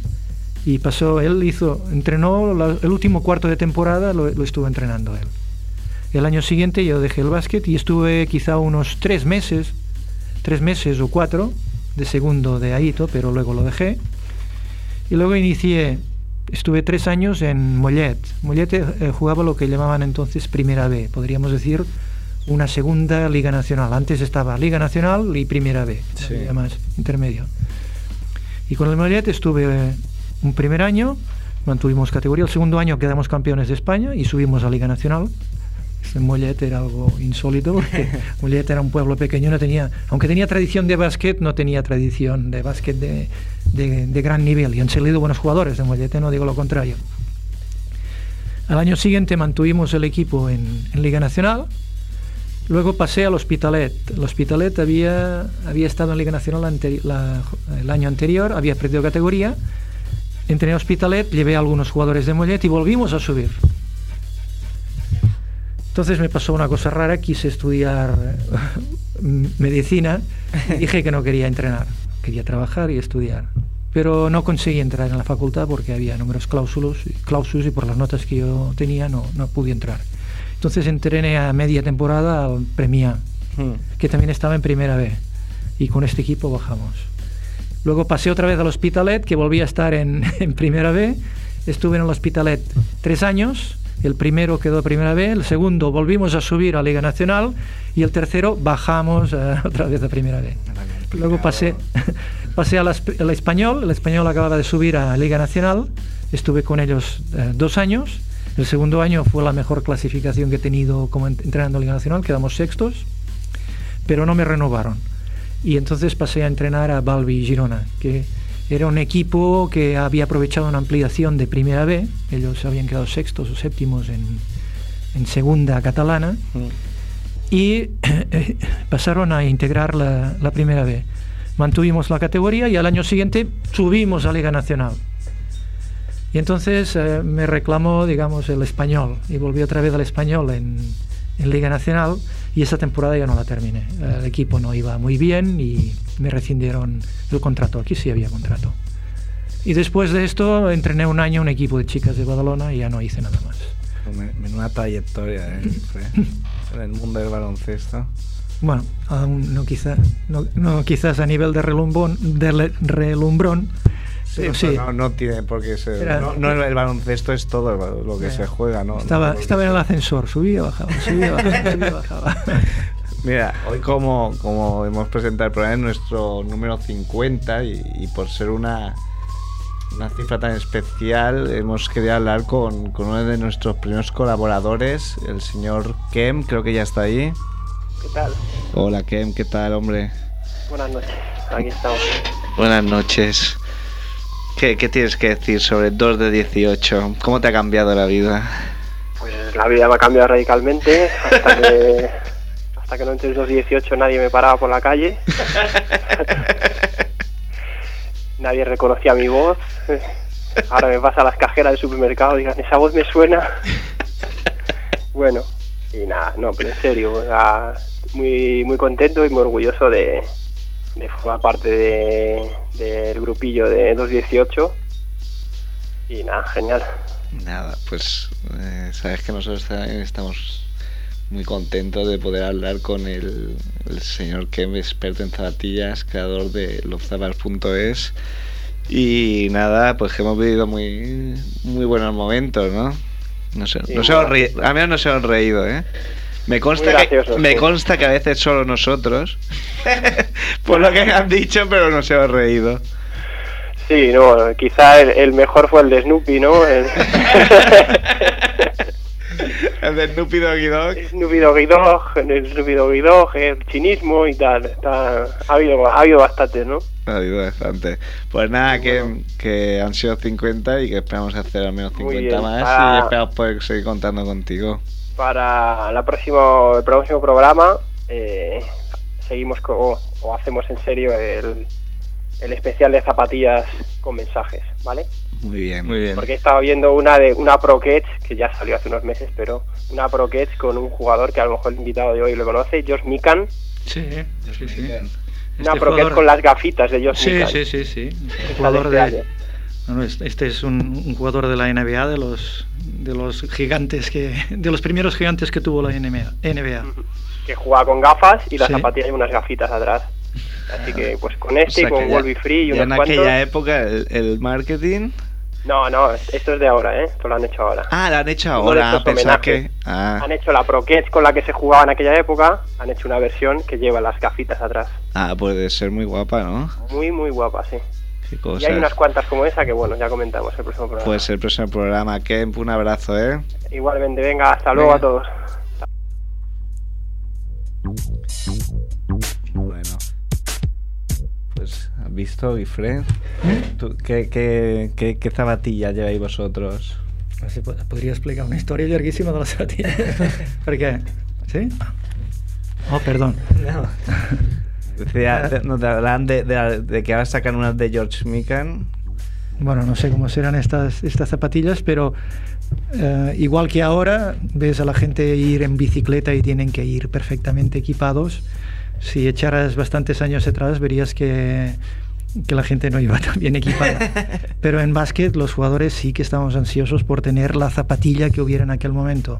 y pasó, él hizo, entrenó el último cuarto de temporada, lo, lo, estuvo entrenando él. El año siguiente yo dejé el básquet y estuve quizá unos tres meses, tres meses o cuatro de segundo de Aito, pero luego lo dejé. Y luego inicié, estuve tres años en Mollet. Mollet eh, jugaba lo que llamaban entonces Primera B, podríamos decir una segunda Liga Nacional. Antes estaba Liga Nacional y Primera B, Sí. además, intermedio. Y con el Mollet estuve eh, un primer año, mantuvimos categoría. El segundo año quedamos campeones de España y subimos a Liga Nacional. Mollet era algo insólito porque Mollet era un pueblo pequeño, no tenía, aunque tenía tradición de básquet, no tenía tradición de básquet de, de- de gran nivel. Y han salido buenos jugadores de Mollet, no digo lo contrario. Al año siguiente mantuvimos el equipo en, en Liga Nacional. Luego pasé al Hospitalet. El Hospitalet había, había estado en Liga Nacional la- el año anterior, había perdido categoría. Entré en Hospitalet, llevé a algunos jugadores de Mollet y volvimos a subir. Entonces me pasó una cosa rara, quise estudiar eh, medicina y dije que no quería entrenar, quería trabajar y estudiar. Pero no conseguí entrar en la facultad porque había números cláusulos, cláusulos y por las notas que yo tenía no, no pude entrar. Entonces entrené a media temporada al Premia, Hmm. que también estaba en primera B. Y con este equipo bajamos. Luego pasé otra vez al Hospitalet, que volví a estar en, en primera B. Estuve en el Hospitalet tres años. El primero quedó primera B, el segundo volvimos a subir a Liga Nacional y el tercero bajamos eh, otra vez a primera B. Luego pasé, pasé al, español, el español acababa de subir a Liga Nacional, estuve con ellos eh, dos años. El segundo año fue la mejor clasificación que he tenido como ent- entrenando en Liga Nacional, quedamos sextos, pero no me renovaron. Y entonces pasé a entrenar a Balbi Girona, que era un equipo que había aprovechado una ampliación de Primera B, ellos habían quedado sextos o séptimos en, en segunda catalana, Hmm. y pasaron a integrar la, la primera B. Mantuvimos la categoría y al año siguiente subimos a Liga Nacional. Y entonces eh, me reclamó, digamos, el español y volví otra vez al español en, en Liga Nacional y esa temporada ya no la terminé. El equipo no iba muy bien y me rescindieron el contrato. Aquí sí había contrato. Y después de esto entrené un año un equipo de chicas de Badalona y ya no hice nada más. Men- Menuda trayectoria, ¿eh? En el mundo del baloncesto. Bueno, aún no, quizá, no, no quizás a nivel de relumbrón, de relumbrón pero sí. no, no tiene por qué ser. Era- no, no, el baloncesto es todo lo- que Mira, se juega, ¿no? Estaba, No- estaba en el ascensor, subía, bajaba, subía, bajaba, subía, bajaba. Mira, hoy como, como hemos presentado el programa es nuestro número 50 y, y por ser una, una cifra tan especial hemos querido hablar con, con uno de nuestros primeros colaboradores, el señor Kem, creo que ya está ahí. ¿Qué tal? Hola Kem, ¿qué tal hombre? Buenas noches. Aquí estamos. Buenas noches. ¿Qué, qué tienes que decir sobre 2 de 18? ¿Cómo te ha cambiado la vida? Pues la vida me ha cambiado radicalmente. Hasta que, hasta que no entré en los 18 nadie me paraba por la calle. Nadie reconocía mi voz. Ahora me pasa a las cajeras del supermercado y digan, esa voz me suena. Bueno, y nada, no, pero en serio, o sea, muy, muy contento y muy orgulloso de, de formar parte de- del grupillo de 218. Y nada, genial. Nada, pues eh, sabes que nosotros también estamos muy contentos de poder hablar con el, el señor Kem, experto en zapatillas, creador de loszapas.es. Y nada, pues que hemos vivido muy, muy buenos momentos, ¿no? No sé, Sí, nos bueno. hemos reído, a mí no nos hemos reído, ¿eh? Me consta, que, me sí. consta que a veces solo nosotros, por lo que han dicho, pero nos hemos reído. Sí, no, quizá el, el mejor fue el de Snoopy, ¿no? El, El de Snoopy Doggy Dog. Snoopy Doggy Dog, el Snoopy Doggy Dog, el chinismo y tal. Está, ha, habido, ha habido bastante, ¿no? Ha habido bastante. Pues nada, que, que han sido 50 y que esperamos hacer al menos Muy 50 bien. más Ah. y esperamos poder seguir contando contigo. Para la próximo, el próximo programa eh, seguimos co- o, o hacemos en serio el, el especial de zapatillas con mensajes, ¿vale? Muy bien. Muy bien. Porque estaba viendo una de una Pro Catch, que ya salió hace unos meses, pero una Pro Catch con un jugador que a lo mejor el invitado de hoy lo conoce, Josh Mikan. Sí, sí, sí. Una Este jugador- con las gafitas de Josh Sí, Mikan. sí, sí, sí. Este jugador de este de, no, este este es un, un jugador de la NBA, de los de los gigantes que de los primeros gigantes que tuvo la NBA. NBA. que juega con gafas y la Sí. zapatilla y unas gafitas atrás. Así que pues con este O sea y con Wolby Free y unos en cuantos. aquella época el, el marketing No, no, esto es de ahora, ¿eh? Esto lo han hecho ahora. Ah, lo han hecho ahora. Pensaba que. Ah, Han hecho la Pro Catch con la que se jugaba en aquella época. Han hecho una versión que lleva las gafitas atrás. ah, puede ser muy guapa, ¿no? Muy, muy guapa, sí. Qué Y hay unas cuantas como esa que, bueno, ya comentamos el próximo programa. Pues el próximo programa. Kemp, un abrazo, ¿eh? Igualmente, venga, hasta luego Venga. a todos. Bueno. Pues, ¿has visto, Guifred? ¿Tú- ¿Qué, qué, qué, qué zapatillas lleváis vosotros? Podría explicar una historia larguísima de las zapatillas. ¿Por qué? ¿Sí? Oh, perdón. Decía, de- nos hablan de, de, de que ahora sacan unas de George Mikan. Bueno, no sé cómo serán estas, estas zapatillas, pero eh, igual que ahora, ves a la gente ir en bicicleta y tienen que ir perfectamente equipados. Si echaras bastantes años atrás, verías que, que la gente no iba tan bien equipada. Pero en básquet, los jugadores sí que estábamos ansiosos por tener la zapatilla que hubiera en aquel momento.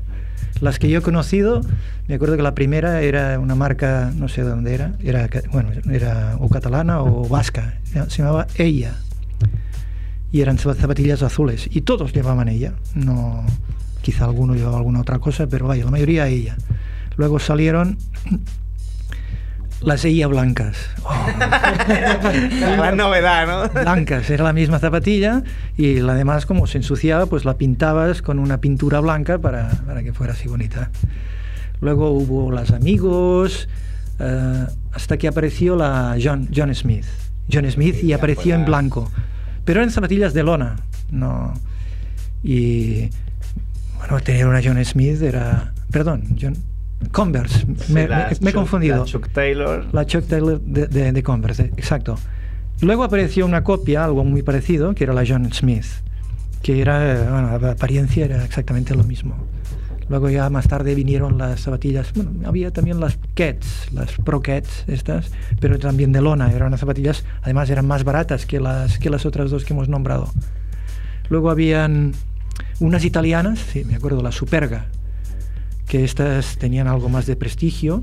Las que yo he conocido, me acuerdo que la primera era una marca, no sé de dónde era, era bueno, era o catalana o vasca, se llamaba Ella. Y eran zap- zapatillas azules y todos llevaban ella. No quizá alguno llevaba alguna otra cosa pero vaya la mayoría ella. Luego salieron las ella blancas. Oh, La gran novedad, ¿no? blancas era la misma zapatilla y la demás como se ensuciaba pues la pintabas con una pintura blanca para, para que fuera así bonita. Luego hubo las amigos eh, hasta que apareció la John, John Smith. John Smith y apareció en blanco. Pero eran zapatillas de lona no. Y bueno tener una John Smith era perdón John Converse me, la me- me he confundido la Chuck Taylor. la Chuck Taylor de, de- de Converse, exacto. Luego apareció una copia, algo muy parecido, que era la John Smith, que era, bueno, la apariencia era exactamente lo mismo. Luego ya más tarde vinieron las zapatillas, bueno, había también las Cats, las Pro Cats estas, pero también de lona, eran unas zapatillas, además eran más baratas que las, que las otras dos que hemos nombrado. Luego habían unas italianas, sí, me acuerdo, la Superga, que estas tenían algo más de prestigio.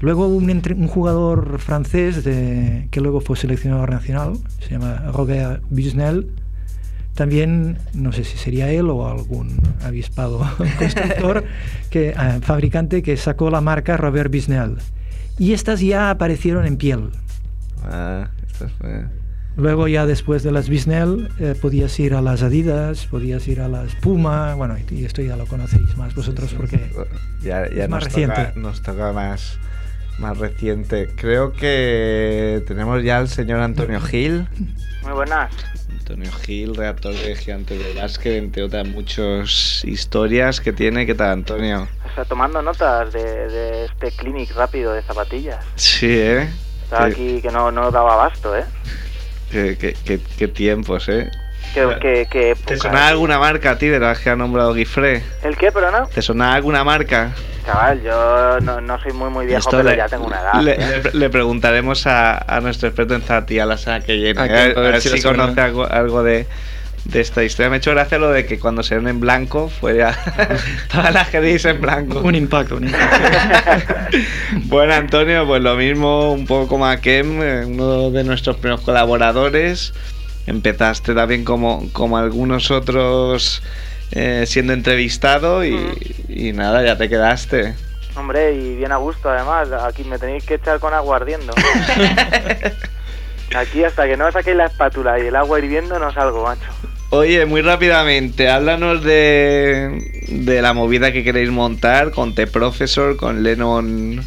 Luego un, entre- un jugador francés de- que luego fue seleccionador nacional, se llama Robert Busnel. También, no sé si sería él o algún avispado constructor, que, ah, fabricante que sacó la marca Robert Busnel. Y estas ya aparecieron en piel. Ah, esta fue- Luego ya después de las Bisnell eh, podías ir a las Adidas, podías ir a las Puma, bueno, y, y esto ya lo conocéis más vosotros porque ya, ya Es más nos reciente. Toca, nos toca más, más reciente. Creo que tenemos ya al señor Antonio Gil. Muy buenas. Antonio Gil, redactor de Gigantes de Básquet, entre otras muchas historias que tiene. ¿Qué tal, Antonio? O sea, tomando notas de, de este clinic rápido de zapatillas. Sí, ¿eh? Estaba aquí que no, no daba abasto, ¿eh? Qué, qué- qué- qué tiempos, ¿eh? Que, que, ¿Te sonaba alguna marca a ti de las que ha nombrado Guifré? ¿El qué, perdona? ¿Te sonaba alguna marca? Chaval, yo no, no soy muy muy viejo, Esto pero le- ya tengo una edad. Le, ¿eh? le- le preguntaremos a, a nuestro experto en zapatillas la semana que viene. ¿A A, ver, A a si si conoce algo, algo de, de esta historia. Me ha hecho gracia lo de que cuando se ven en blanco, fuera todas las que dices en blanco. un impacto, un impacto. Bueno, Antonio, pues lo mismo, un poco como a Kem, eh, uno de nuestros primeros colaboradores. Empezaste también como, como algunos otros eh, siendo entrevistado y, y nada, ya te quedaste. Hombre, y bien a gusto además. Aquí me tenéis que echar con agua ardiendo. Aquí hasta que no saquéis la espátula y el agua hirviendo no salgo, macho. Oye, muy rápidamente, háblanos de, de la movida que queréis montar con The Professor, con Lennon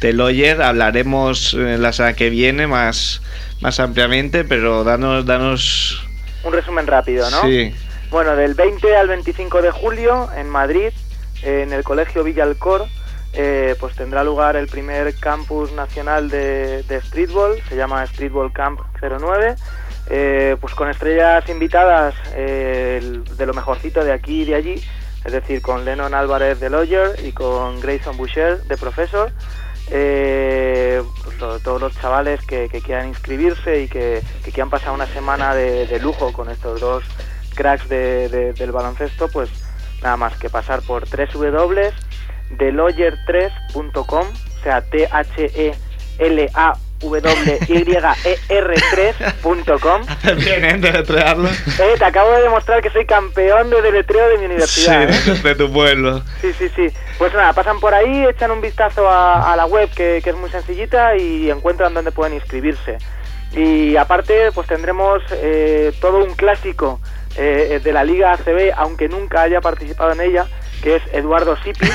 The Lawyer. Hablaremos eh, la semana que viene más, más ampliamente, pero danos, danos... Un resumen rápido, ¿no? Sí, Bueno, del 20 al 25 de julio en Madrid, eh, en el Colegio Villalcor, eh, pues tendrá lugar el primer campus nacional de, de streetball, se llama Streetball Camp 09, eh, pues con estrellas invitadas eh, de lo mejorcito de aquí y de allí, es decir, con Lennon Álvarez de Lawyer y con Grayson Boucher de Professor. Eh, pues todos los chavales que, quieran inscribirse y que, que quieran pasar una semana de, lujo con estos dos cracks de- de- del baloncesto, pues nada más que pasar por www.deloyer3.com, o sea, E wyyer3.com. Bien, ¿eh? Deletrearlo. Eh, te acabo de demostrar que soy campeón de deletreo de mi universidad. Sí, ¿eh? de, tu pueblo. Sí, sí, sí. Pues nada, pasan por ahí, echan un vistazo a, a la web que, que es muy sencillita y encuentran dónde pueden inscribirse. Y aparte, pues tendremos eh, todo un clásico eh, de la Liga ACB, aunque nunca haya participado en ella, que es Eduardo Sipi,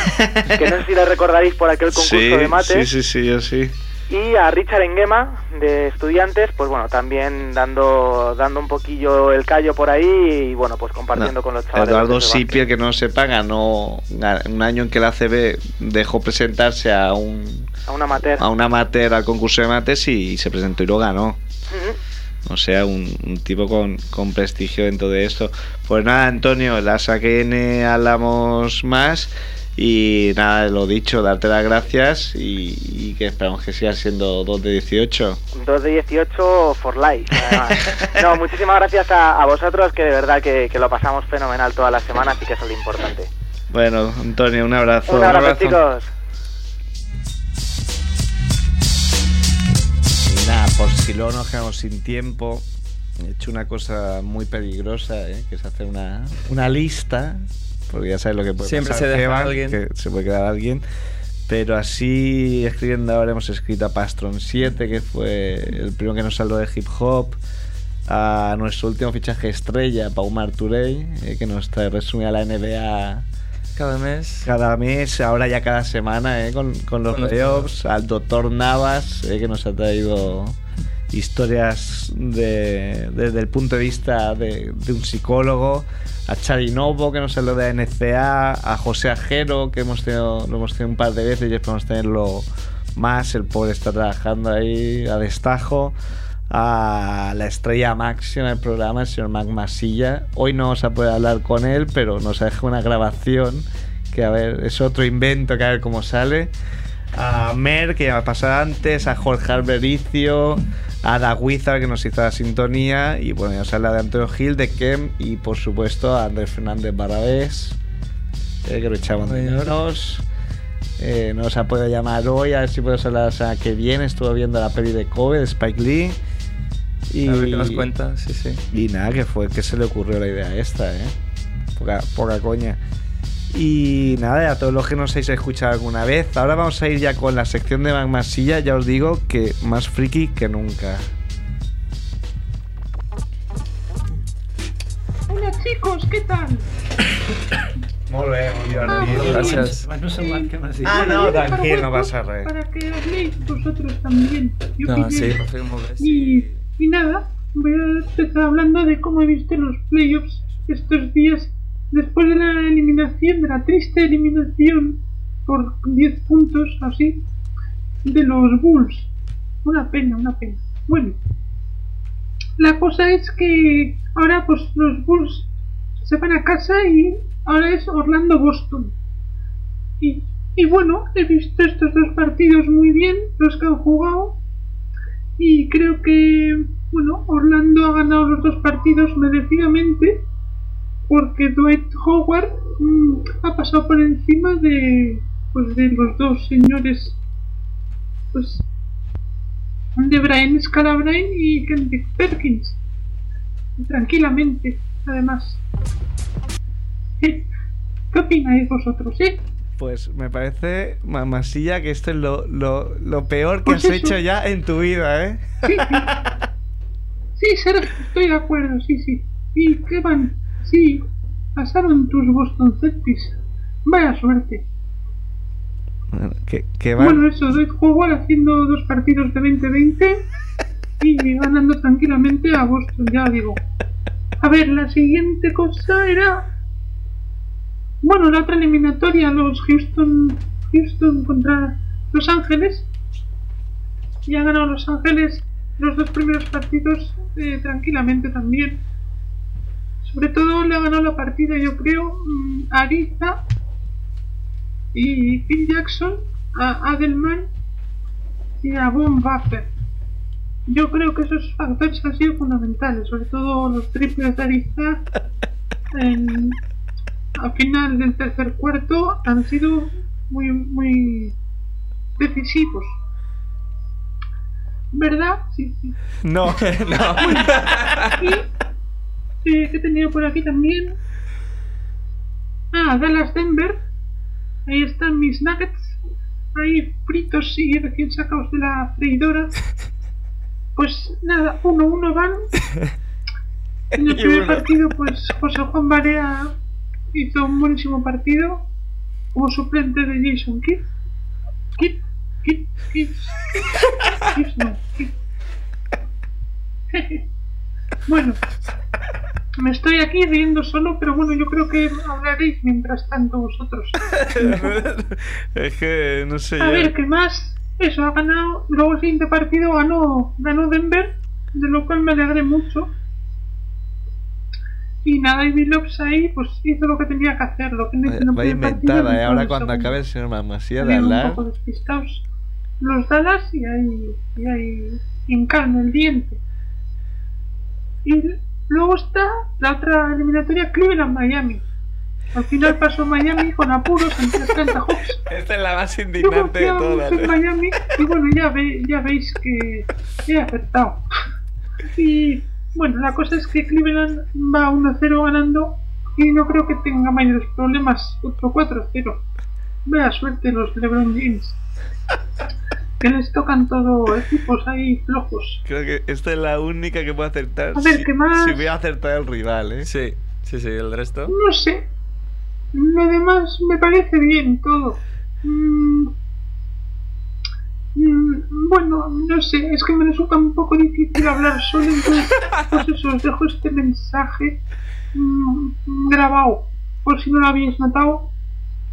que no sé si le recordaréis por aquel concurso Sí, de mates. sí, sí, sí, yo sí. Y a Richard Enguema, de estudiantes, pues bueno, también dando dando un poquillo el callo por ahí y bueno, pues compartiendo No, con los chavales. Eduardo del Sipi, el que no sepa, ganó un año en que la ACB dejó presentarse a un. A un amateur. a un amateur al concurso de mates y se presentó y lo ganó. O sea, un, un tipo con, con prestigio dentro de esto. Pues nada, Antonio, la AKN hablamos más. Y nada, lo dicho, darte las gracias y, y que esperamos que siga siendo 2 de 18. 2 de 18 for life. además. No, muchísimas gracias a, a vosotros, que de verdad que, que lo pasamos fenomenal todas las semanas y que eso es lo importante. Bueno, Antonio, un abrazo. Un abrazo, chicos. Y nada, por si luego nos quedamos sin tiempo, he hecho una cosa muy peligrosa, ¿eh? que es hacer una, una lista, porque ya sabes lo que puede Siempre pasar, se deja alguien. que se puede quedar alguien. Pero así, escribiendo ahora, hemos escrito a Pastron 7, que fue el primero que nos salió de hip hop, a nuestro último fichaje estrella, Paumar Touré, eh, que nos trae resumida la NBA Cada mes. cada mes, ahora ya cada semana, ¿eh? con, Con los playoffs, al doctor Navas, ¿eh? que nos ha traído historias de- desde el punto de vista de, de un psicólogo, a Chari Novo, que nos habló de NCA, a José Ajero, que hemos tenido, lo hemos tenido un par de veces y esperamos tenerlo más, el pobre está trabajando ahí a destajo. A la estrella máxima del programa, el señor Mac Masilla. Hoy no vamos a poder hablar con él, pero nos ha dejado una grabación que a ver, es otro invento que a ver cómo sale. A Mer, que ya me pasado antes, a Jorge Albericio, a Daguizar, que nos hizo la sintonía, y bueno, ya nos habla de Antonio Gil, de Kem, y por supuesto a Andrés Fernández Barabés, eh, que lo echamos de menos. Eh, no nos ha podido llamar hoy, a ver si podemos hablar la semana que viene. Estuvo viendo la peli de Kobe, de Spike Lee. Y, A ver qué nos cuenta, sí, sí. y nada, que fue que se le ocurrió la idea esta, ¿eh? Poca, poca coña. Y nada, a todos los que nos hayáis escuchado alguna vez, ahora vamos a ir ya con la sección de Magmasilla, ya os digo que más friki que nunca. Hola chicos, ¿qué tal? Muy bien, muy bien. Ah. Ah, no, para no pasa res. Para que habléis vosotros también. Yo No, sí, y nada, voy a empezar hablando de cómo he visto los playoffs estos días después de la eliminación, de la triste eliminación por 10 puntos así de los Bulls. Una pena, una pena. Bueno, la cosa es que ahora pues los Bulls se van a casa y ahora es Orlando-Boston. Y, y bueno, he visto estos dos partidos muy bien, los que han jugado. Y creo que, bueno, Orlando ha ganado los dos partidos merecidamente. Porque Dwight Howard mm, ha pasado por encima de, pues, de los dos señores, pues, de Brian Scalabrine y Kendrick Perkins. Tranquilamente, además. ¿Qué opináis vosotros, eh? Pues me parece, Mamasilla, que esto es lo, lo, lo peor que Pues has eso. hecho ya en tu vida, ¿eh? Sí, sí. Sí, Sergio, estoy de acuerdo, sí, sí. ¿Y qué van? Sí, pasaron tus Boston Celtics. Vaya suerte. Bueno, que, que va- Bueno, eso, Dwight Howard haciendo dos partidos de 2020 y ganando tranquilamente a Boston, ya digo. A ver, la siguiente cosa era. Bueno, la otra eliminatoria, los Houston, Houston contra Los Ángeles. Y han ganado Los Ángeles los dos primeros partidos eh, tranquilamente también. Sobre todo le ha ganado la partida, yo creo, mm, a Ariza y Phil Jackson, a Adelman y a Von Buffer. Yo creo que esos factores han sido fundamentales, sobre todo los triples de Ariza en, al final del tercer cuarto han sido muy, muy decisivos. ¿Verdad? Sí, sí. No, no. Y ¿qué he tenido por aquí también? Ah, Dallas Denver. Ahí están mis nuggets. Ahí fritos y recién sacados de la freidora. Pues nada, uno uno van. En el primer partido, pues José Juan Barea hizo un buenísimo partido como suplente de Jason Kidd. Kidd, Kidd, Kidd. Kidd, no, Kidd. Bueno, me estoy aquí riendo solo, pero bueno, yo creo que hablaréis mientras tanto vosotros. es que no sé A ya. ver, ¿qué más? Eso, ha ganado. Luego el siguiente partido ganó, ganó Denver, de lo cual me alegré mucho. Y nada, y Billups ahí pues hizo lo que tenía que hacer. Lo que no Vaya primer partido, inventada, ¿eh? Ahora cuando acabe el señor Mamasía de Estaban un hablar. poco despistados los Dallas y ahí, y ahí hincaron el diente. Y luego está la otra eliminatoria Cleveland-Miami. Al final pasó Miami con apuros ante Atlanta Hawks. Esta es la más Yo indignante de todas. en. Miami y bueno, ya, ve- ya veis que he acertado. Y bueno, la cosa es que Cleveland va 1-0 ganando y no creo que tenga mayores problemas. Otro 4-0. Vea suerte los LeBron James. Que les tocan todo equipos ahí flojos. Creo que esta es la única que puedo acertar. A ver, si, ¿qué más? Si hubiera acertado el rival, ¿eh? Sí, sí, sí, el resto. No sé. Lo demás me parece bien todo. Mm, mm, bueno, no sé, es que me resulta un poco difícil hablar solo, entonces, pues eso, os dejo este mensaje mm, grabado, por si no lo habéis notado.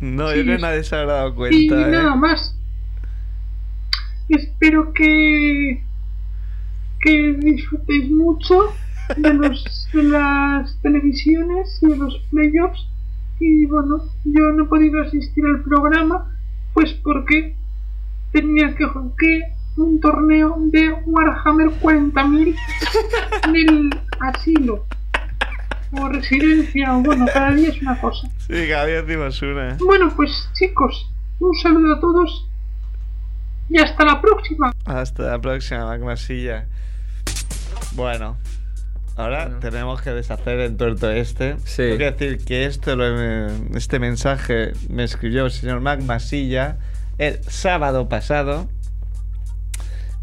No, Sí. yo creo que nadie se habrá dado Y cuenta, nada ¿eh? más. Espero que que disfrutéis mucho de los de las televisiones y de los playoffs. Y bueno yo no he podido asistir al programa pues porque tenía que jugar un torneo de Warhammer 40.000 en el asilo. O residencia o bueno cada día es una cosa. Sí, cada día decimos una. bueno, pues chicos, un saludo a todos y hasta la próxima. Hasta la próxima, Magmasilla. Bueno, ahora Bueno. tenemos que deshacer el tuerto este. Sí. Tengo que decir que esto lo- este mensaje me escribió el señor Magmasilla el sábado pasado.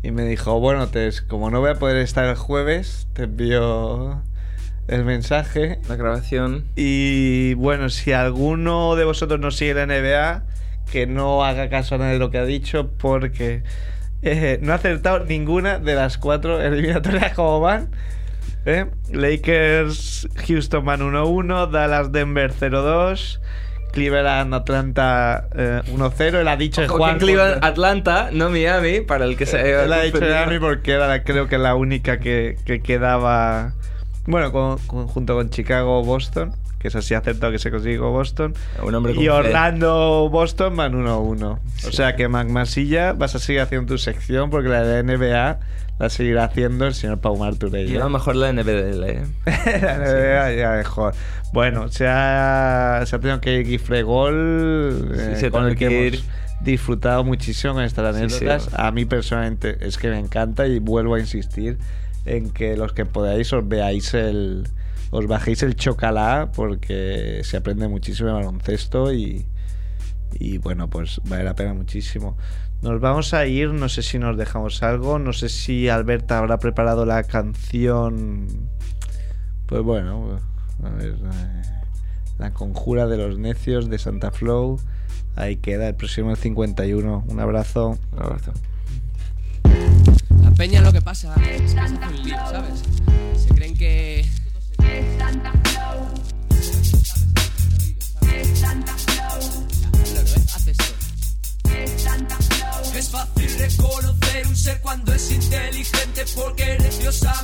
Y me dijo, bueno, te, como no voy a poder estar el jueves, te envío el mensaje. La grabación. Y bueno, si alguno de vosotros no sigue la NBA, que no haga caso a nada de lo que ha dicho, porque eh, no ha acertado ninguna de las cuatro eliminatorias como van. ¿eh? Lakers, Houston van 1-1, Dallas, Denver 0-2, Cleveland, Atlanta eh, 1-0. Él ha dicho Ojo, Juan. que Cleveland, Atlanta, no Miami, para el que se Él ha dicho. Miami porque era creo que la única que, que quedaba. Bueno, con- con- junto con Chicago Boston, que es así acertado que se consiguió Boston. Un hombre con Y fe. Orlando Boston van 1-1. Sí. O sea que Magmasilla vas a seguir haciendo tu sección porque la de NBA la seguirá haciendo el señor Pau Marturell. Lleva mejor la NBDL, ¿eh? la NBA ya mejor. Bueno, se ha, se ha tenido que ir Gifre Gol, Sí, eh, se con el que hemos disfrutado muchísimo con estas Sí, sí. anécdotas. A mí personalmente es que me encanta y vuelvo a insistir en que los que podáis os veáis el os bajéis el chocalá porque se aprende muchísimo de baloncesto y, y bueno, pues vale la pena muchísimo. Nos vamos a ir, no sé si nos dejamos algo, no sé si Alberta habrá preparado la canción. Pues bueno, a ver. eh, La conjura de los necios de Santa Flow. Ahí queda, el próximo el 51. Un abrazo. Un abrazo. La peña lo que pasa es que se hace un lío, ¿sabes? Se creen que... Es fácil reconocer un ser cuando es inteligente porque necios a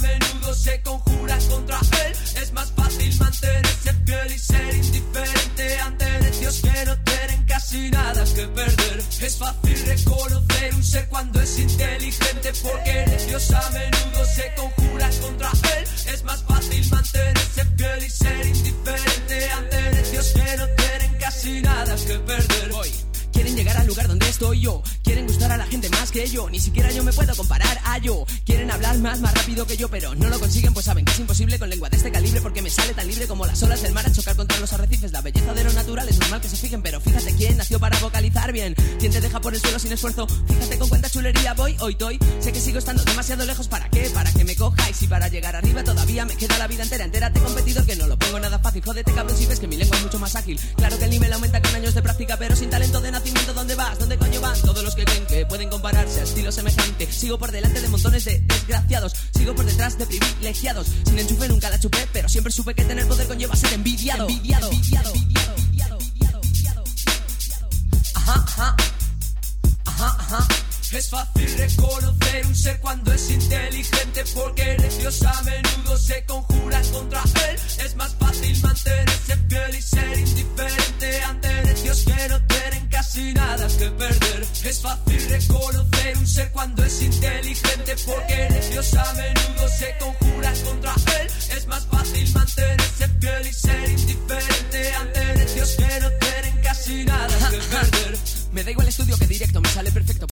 como las olas del mar a chocar contra los arrecifes. La belleza de lo natural es normal que se fijen, pero fíjate quién nació para vocalizar bien. Quién te deja por el suelo sin esfuerzo. Fíjate con cuánta chulería voy, hoy estoy. Sé que sigo estando demasiado lejos, ¿para qué? Para que me cojáis y para llegar arriba todavía me queda la vida entera. Entérate, competidor, que no lo pongo nada fácil. Jódete, cabrón, si ves que mi lengua es mucho más ágil. Claro que el nivel aumenta con años de práctica, pero sin talento de nacimiento, ¿dónde vas? ¿Dónde coño van? Todos los que creen que pueden compararse a estilo semejante. Sigo por delante de montones de desgraciados. De privilegiados. Sin enchufe nunca la chupé, pero siempre supe que tener poder conlleva ser envidiado,